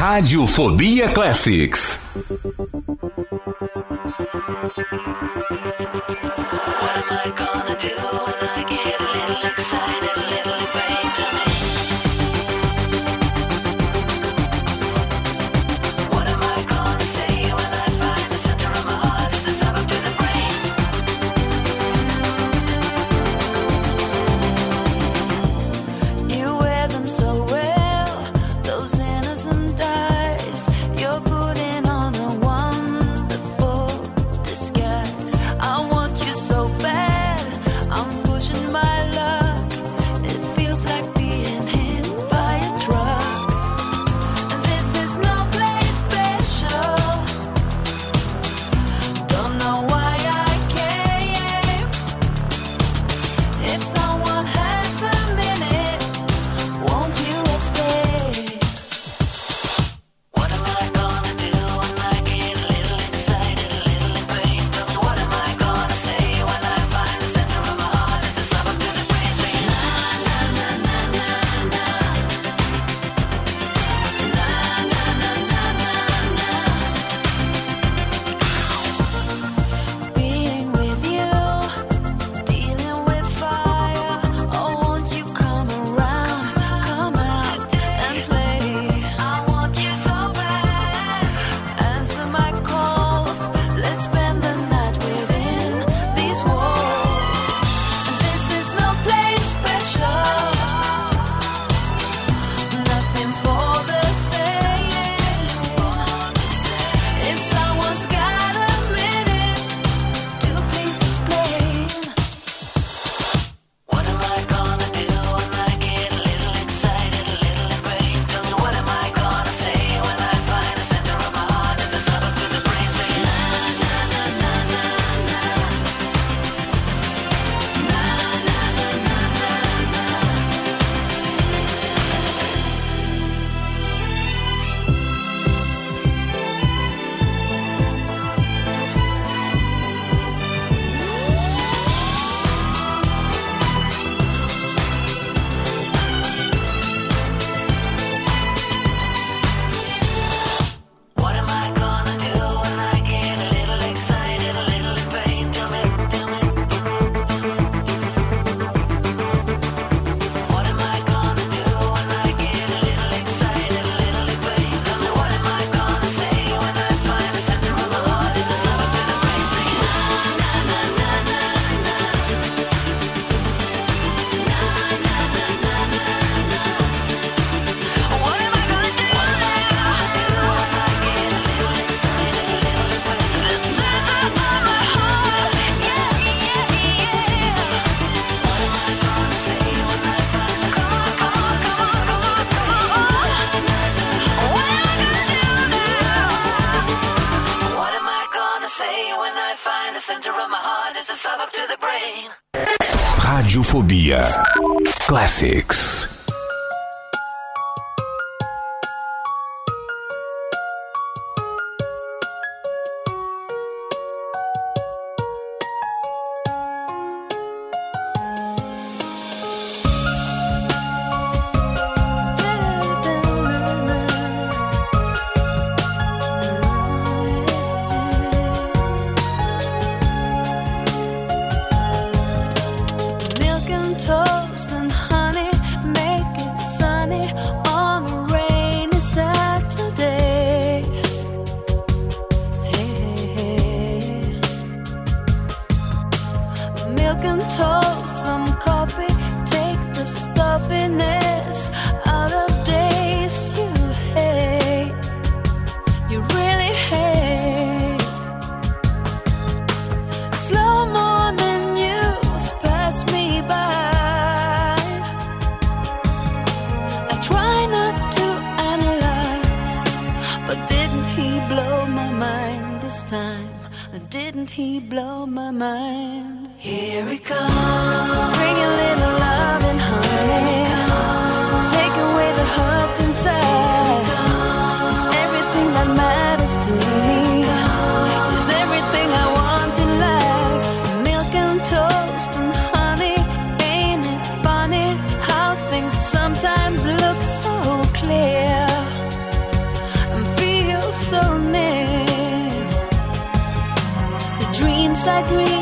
Radiofobia Classics. I dream,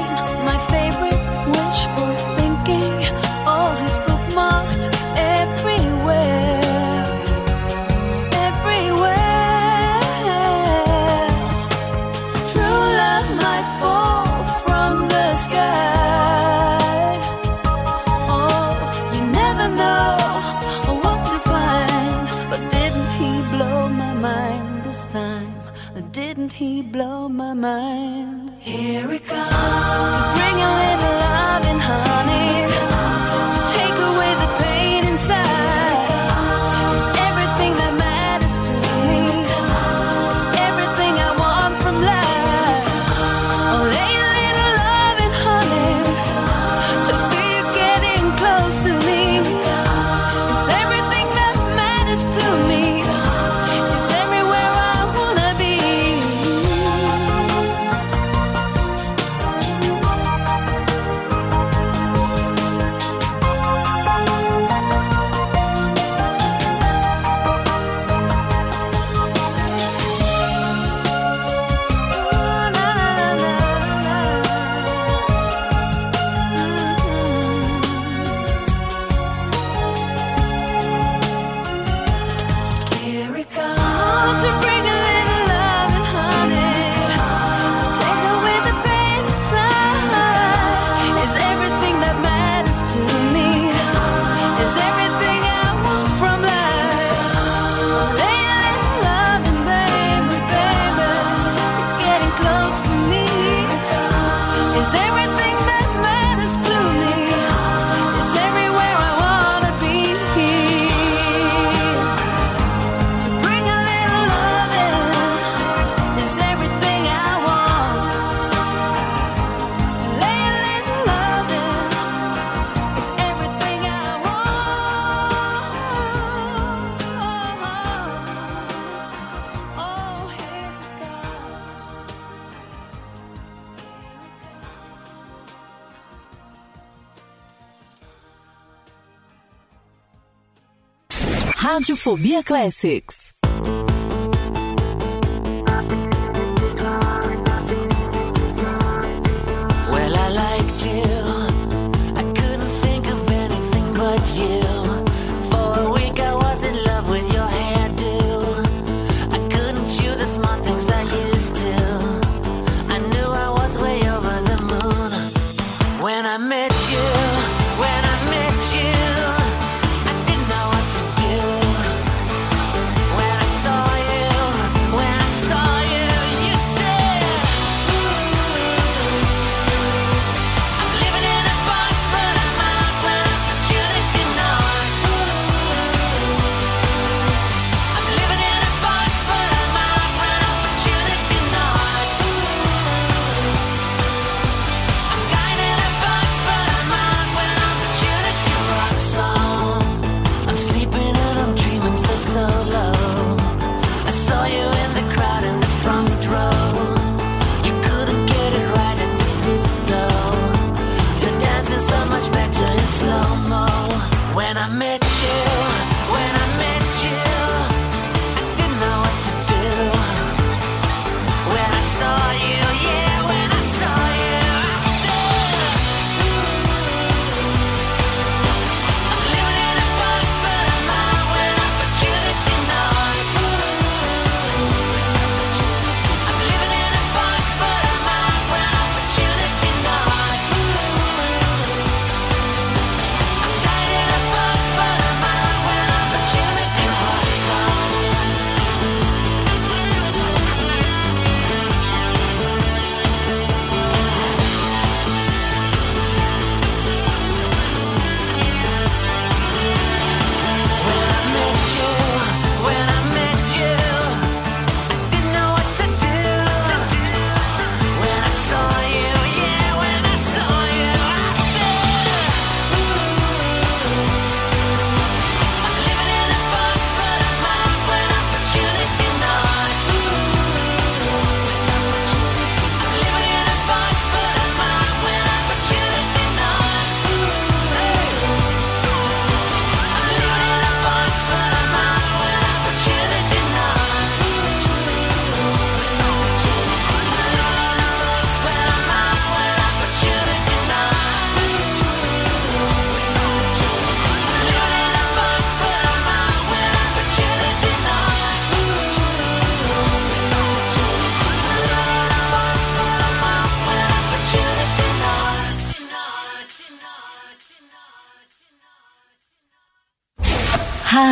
Radiofobia Classics.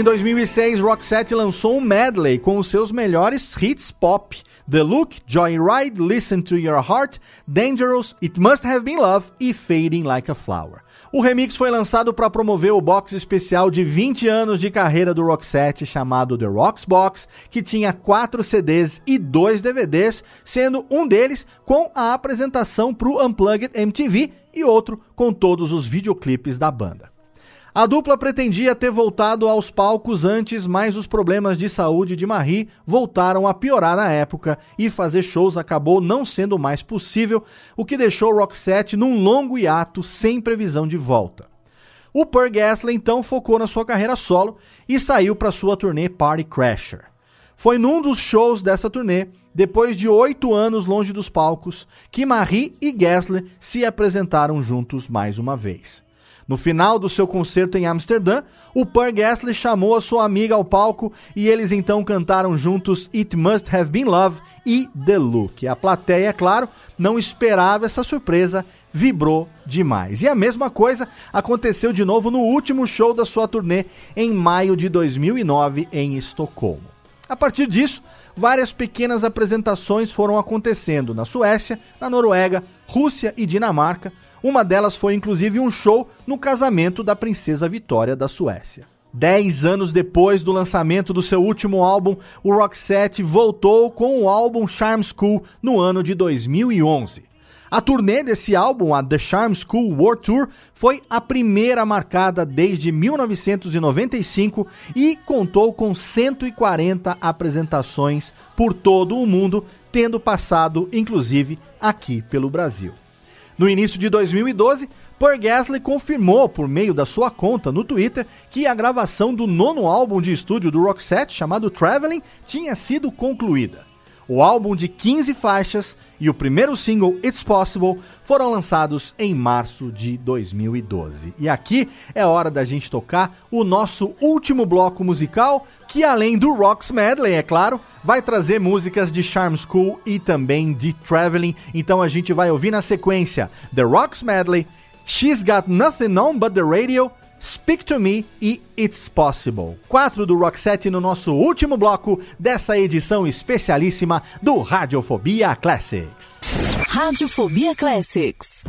Em 2006, Roxette lançou um medley com os seus melhores hits pop: The Look, Joyride, Listen to Your Heart, Dangerous, It Must Have Been Love e Fading Like a Flower. O remix foi lançado para promover o box especial de 20 anos de carreira do Roxette, chamado The Rocks Box, que tinha 4 CDs e 2 DVDs, sendo um deles com a apresentação para o Unplugged MTV e outro com todos os videoclipes da banda. A dupla pretendia ter voltado aos palcos antes, mas os problemas de saúde de Marie voltaram a piorar na época e fazer shows acabou não sendo mais possível, o que deixou Roxette num longo hiato sem previsão de volta. O Per Gessler então focou na sua carreira solo e saiu para sua turnê Party Crasher. Foi num dos shows dessa turnê, depois de oito anos longe dos palcos, que Marie e Gessler se apresentaram juntos mais uma vez. No final do seu concerto em Amsterdã, o Per Gessler chamou a sua amiga ao palco e eles então cantaram juntos It Must Have Been Love e The Look. A plateia, é claro, não esperava essa surpresa, vibrou demais. E a mesma coisa aconteceu de novo no último show da sua turnê em maio de 2009 em Estocolmo. A partir disso, várias pequenas apresentações foram acontecendo na Suécia, na Noruega, Rússia e Dinamarca, uma delas foi inclusive um show no casamento da princesa Vitória da Suécia. Dez anos depois do lançamento do seu último álbum, o Roxette voltou com o álbum Charm School no ano de 2011. A turnê desse álbum, a The Charm School World Tour, foi a primeira marcada desde 1995 e contou com 140 apresentações por todo o mundo, tendo passado inclusive aqui pelo Brasil. No início de 2012, Per Gessler confirmou por meio da sua conta no Twitter que a gravação do nono álbum de estúdio do Roxette, chamado Traveling, tinha sido concluída. O álbum de 15 faixas e o primeiro single It's Possible foram lançados em março de 2012. E aqui é hora da gente tocar o nosso último bloco musical, que além do Rocks Medley, é claro, vai trazer músicas de Charm School e também de Traveling. Então a gente vai ouvir na sequência The Rocks Medley, She's Got Nothing On But The Radio, Speak to Me e It's Possible. Quatro do Roxette no nosso último bloco dessa edição especialíssima do Radiofobia Classics. Radiofobia Classics.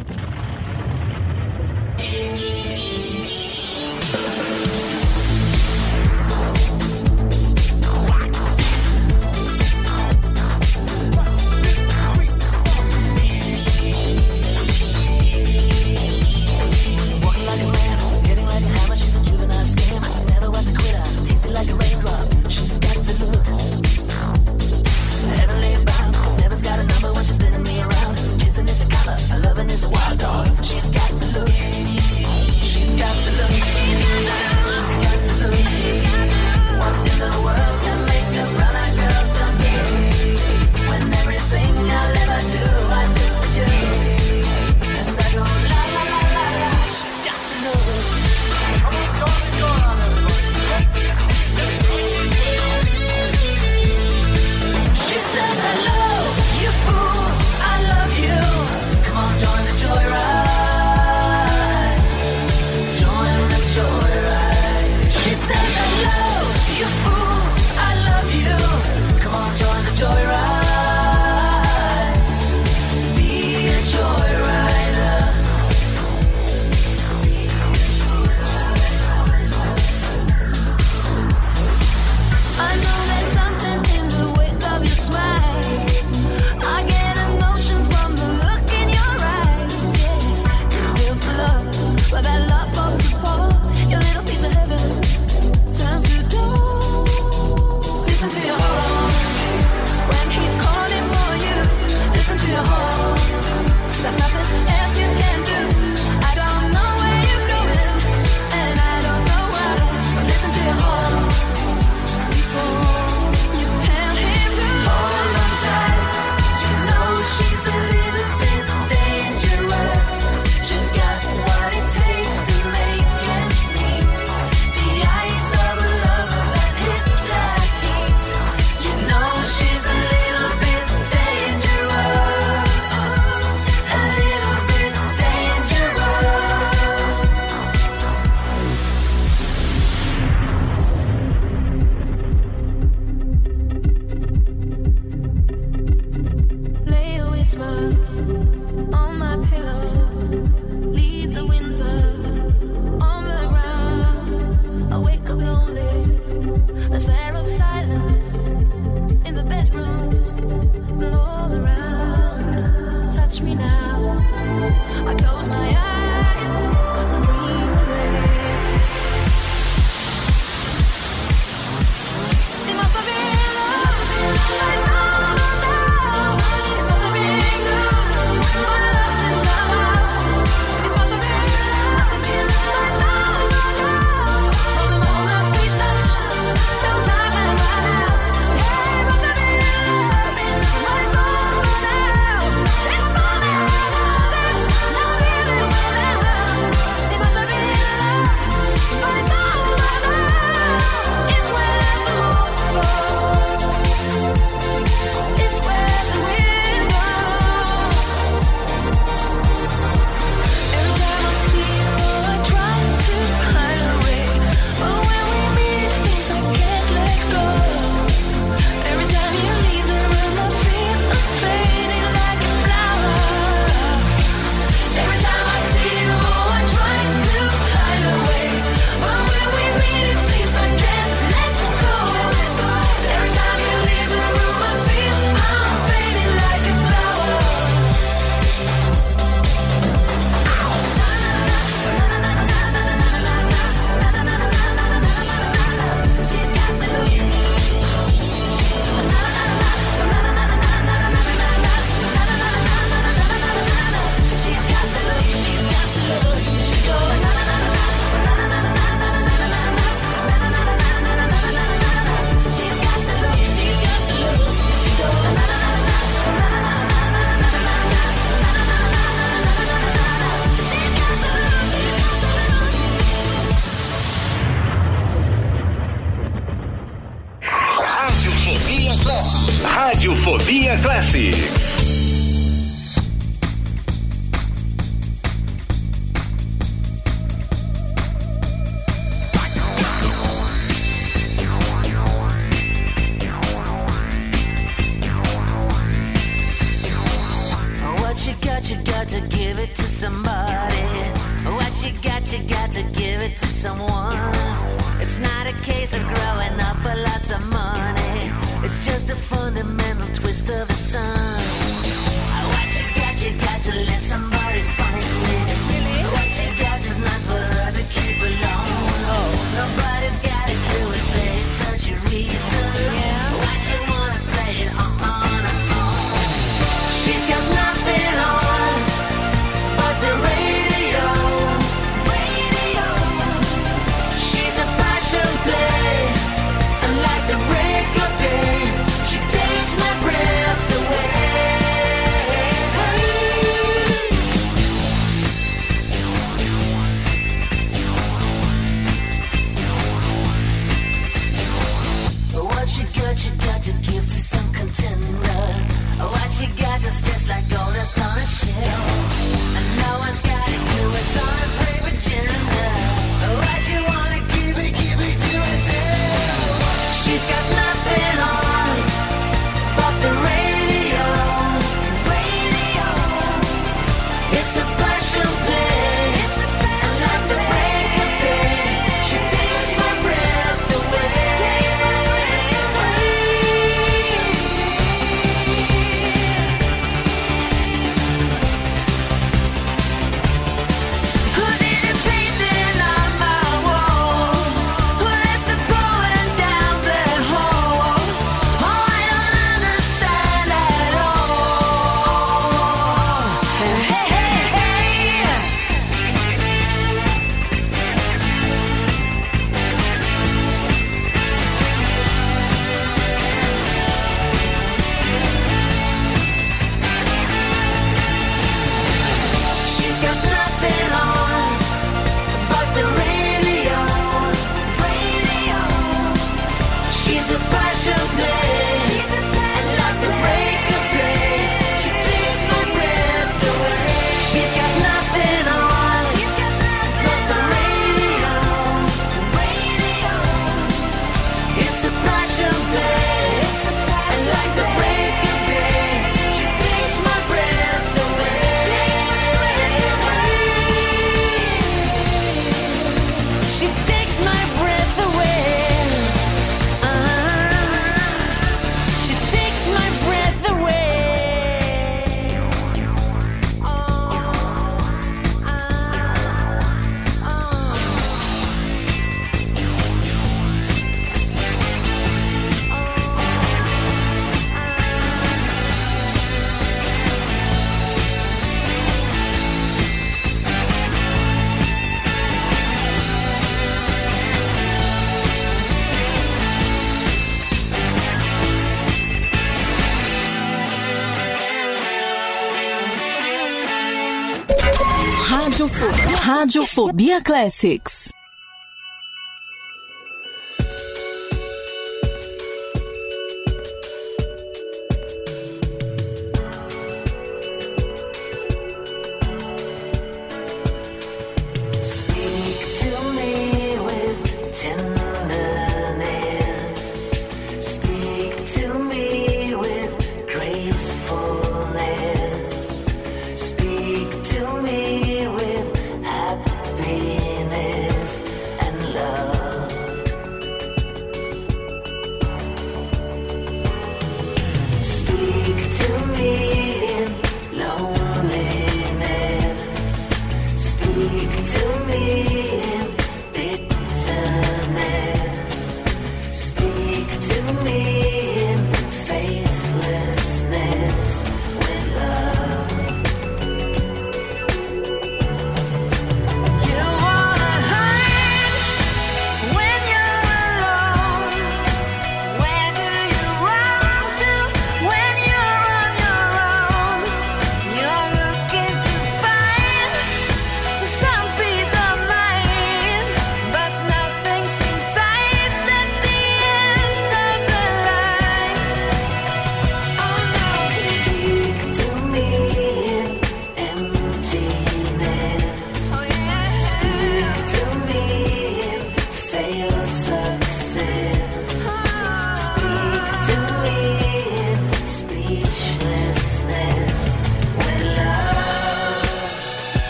Radiofobia Classics.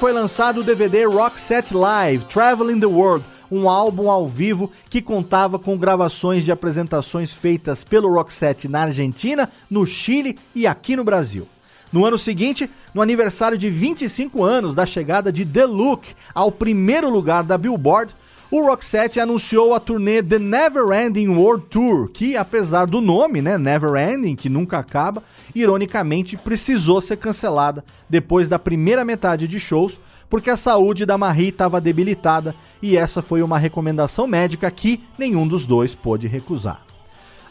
Foi lançado o DVD Rock Set Live Traveling the World, um álbum ao vivo que contava com gravações de apresentações feitas pelo Roxette na Argentina, no Chile e aqui no Brasil. No ano seguinte, no aniversário de 25 anos da chegada de The Look ao primeiro lugar da Billboard, o Roxette anunciou a turnê The Never Ending World Tour, que apesar do nome, né, Never Ending, que nunca acaba, ironicamente precisou ser cancelada depois da primeira metade de shows, porque a saúde da Marie estava debilitada e essa foi uma recomendação médica que nenhum dos dois pôde recusar.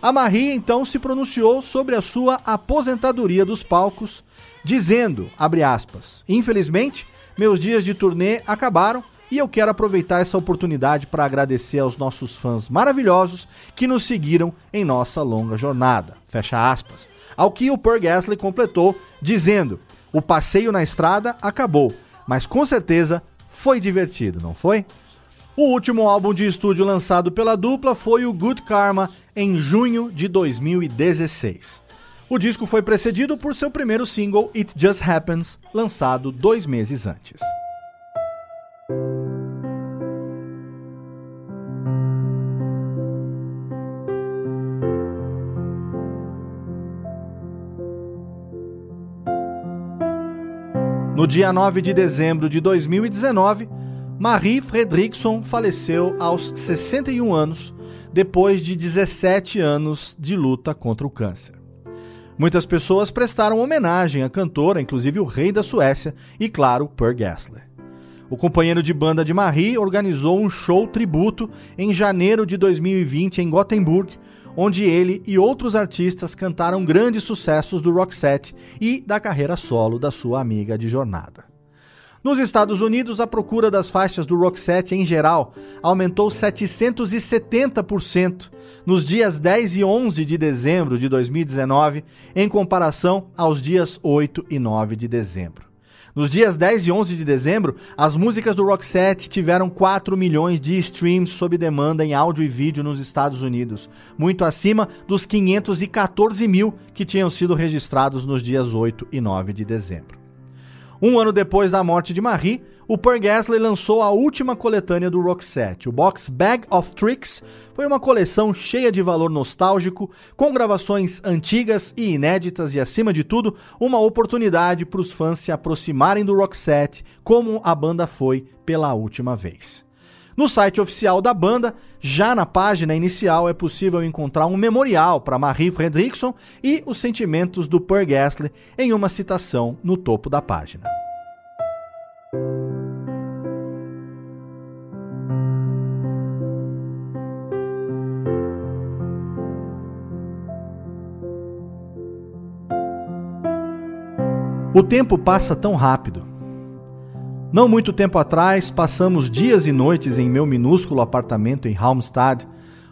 A Marie então se pronunciou sobre a sua aposentadoria dos palcos, dizendo, aspas, infelizmente, meus dias de turnê acabaram e eu quero aproveitar essa oportunidade para agradecer aos nossos fãs maravilhosos que nos seguiram em nossa longa jornada. Fecha aspas. Ao que o Per Gasly completou, dizendo: O passeio na estrada acabou, mas com certeza foi divertido, não foi? O último álbum de estúdio lançado pela dupla foi o Good Karma em junho de 2016. O disco foi precedido por seu primeiro single It Just Happens, lançado dois meses antes. No dia 9 de dezembro de 2019, Marie Fredriksson faleceu aos 61 anos, depois de 17 anos de luta contra o câncer. Muitas pessoas prestaram homenagem à cantora, inclusive o rei da Suécia e, claro, Per Gessler. O companheiro de banda de Marie organizou um show tributo em janeiro de 2020 em Gothenburg, onde ele e outros artistas cantaram grandes sucessos do Roxette e da carreira solo da sua amiga de jornada. Nos Estados Unidos, a procura das faixas do Roxette em geral aumentou 770% nos dias 10 e 11 de dezembro de 2019, em comparação aos dias 8 e 9 de dezembro. Nos dias 10 e 11 de dezembro, as músicas do Roxette tiveram 4 milhões de streams sob demanda em áudio e vídeo nos Estados Unidos, muito acima dos 514 mil que tinham sido registrados nos dias 8 e 9 de dezembro. Um ano depois da morte de Marie, o Per Gessle lançou a última coletânea do Roxette. O box Bag of Tricks foi uma coleção cheia de valor nostálgico, com gravações antigas e inéditas e, acima de tudo, uma oportunidade para os fãs se aproximarem do Roxette como a banda foi pela última vez. No site oficial da banda, já na página inicial é possível encontrar um memorial para Marie Fredriksson e os sentimentos do Per Gessle em uma citação no topo da página. O tempo passa tão rápido. Não muito tempo atrás, passamos dias e noites em meu minúsculo apartamento em Halmstad,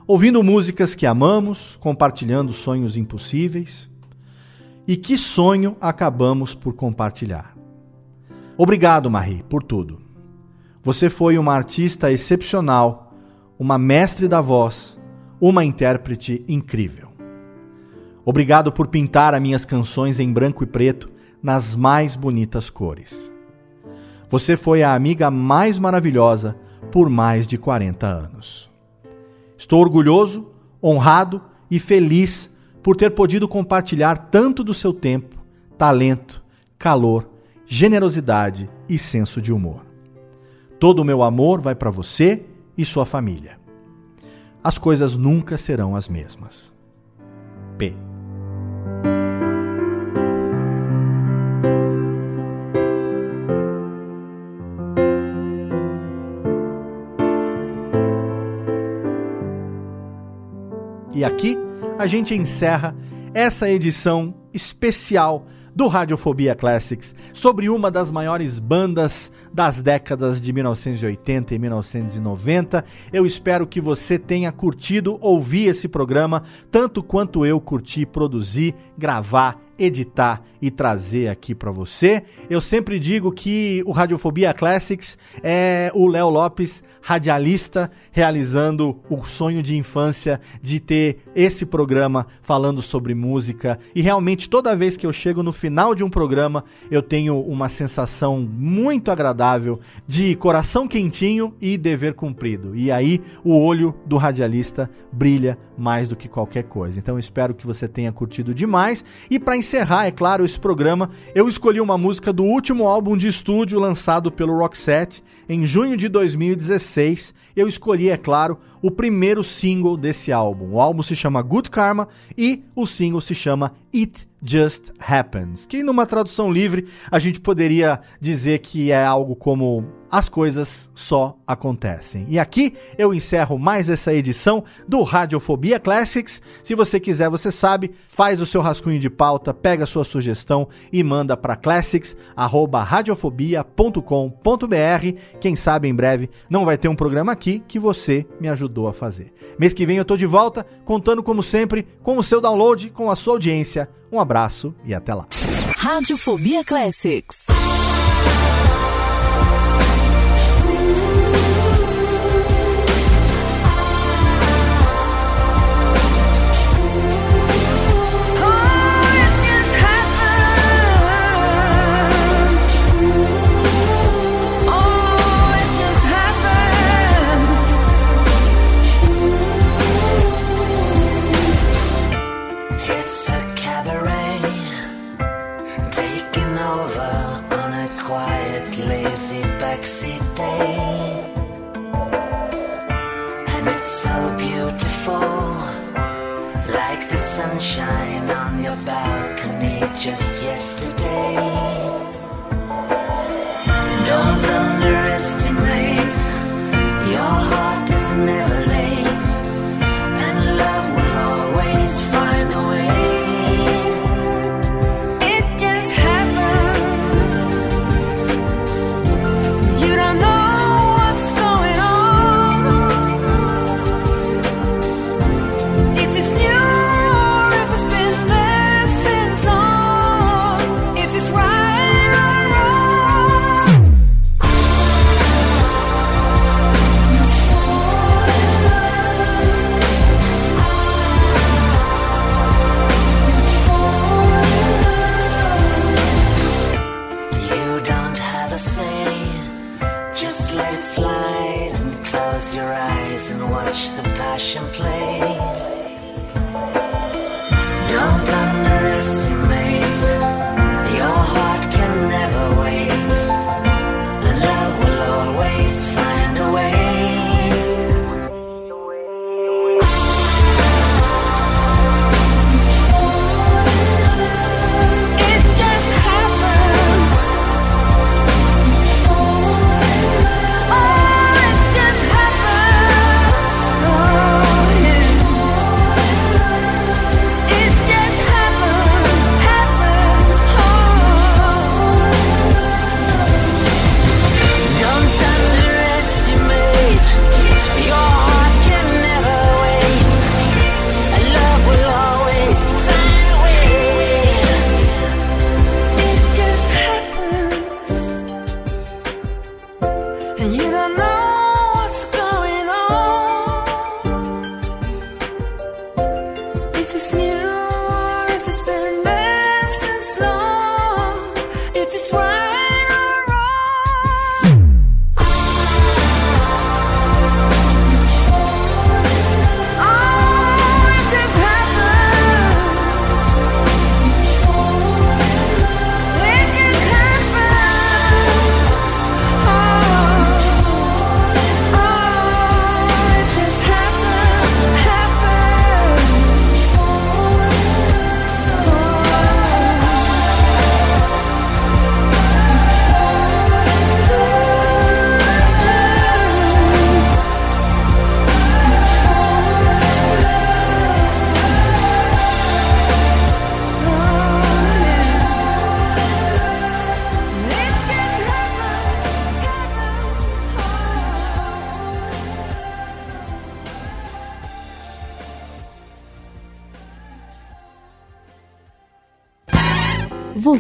ouvindo músicas que amamos, compartilhando sonhos impossíveis. E que sonho acabamos por compartilhar. Obrigado, Marie, por tudo. Você foi uma artista excepcional, uma mestre da voz, uma intérprete incrível. Obrigado por pintar as minhas canções em branco e preto nas mais bonitas cores. Você foi a amiga mais maravilhosa por mais de 40 anos. Estou orgulhoso, honrado e feliz por ter podido compartilhar tanto do seu tempo, talento, calor, generosidade e senso de humor. Todo o meu amor vai para você e sua família. As coisas nunca serão as mesmas. P. E aqui a gente encerra essa edição especial do Radiofobia Classics sobre uma das maiores bandas das décadas de 1980 e 1990. Eu espero que você tenha curtido ouvir esse programa tanto quanto eu curti produzir, gravar editar e trazer aqui para você. Eu sempre digo que o Radiofobia Classics é o Léo Lopes, radialista, realizando o sonho de infância de ter esse programa falando sobre música. E realmente, toda vez que eu chego no final de um programa, eu tenho uma sensação muito agradável de coração quentinho e dever cumprido. E aí, o olho do radialista brilha mais do que qualquer coisa. Então, espero que você tenha curtido demais. E para encerrar, é claro, esse programa, eu escolhi uma música do último álbum de estúdio lançado pelo Roxette em junho de 2016. Eu escolhi, é claro, o primeiro single desse álbum. O álbum se chama Good Karma e o single se chama It Just Happens, que numa tradução livre a gente poderia dizer que é algo como as coisas só acontecem. E aqui eu encerro mais essa edição do Radiofobia Classics. Se você quiser, você sabe, faz o seu rascunho de pauta, pega a sua sugestão e manda para classics@radiofobia.com.br. Quem sabe em breve não vai ter um programa aqui que você me ajudou a fazer. Mês que vem eu tô de volta, contando como sempre com o seu download, com a sua audiência. Um abraço e até lá. Radiofobia Classics.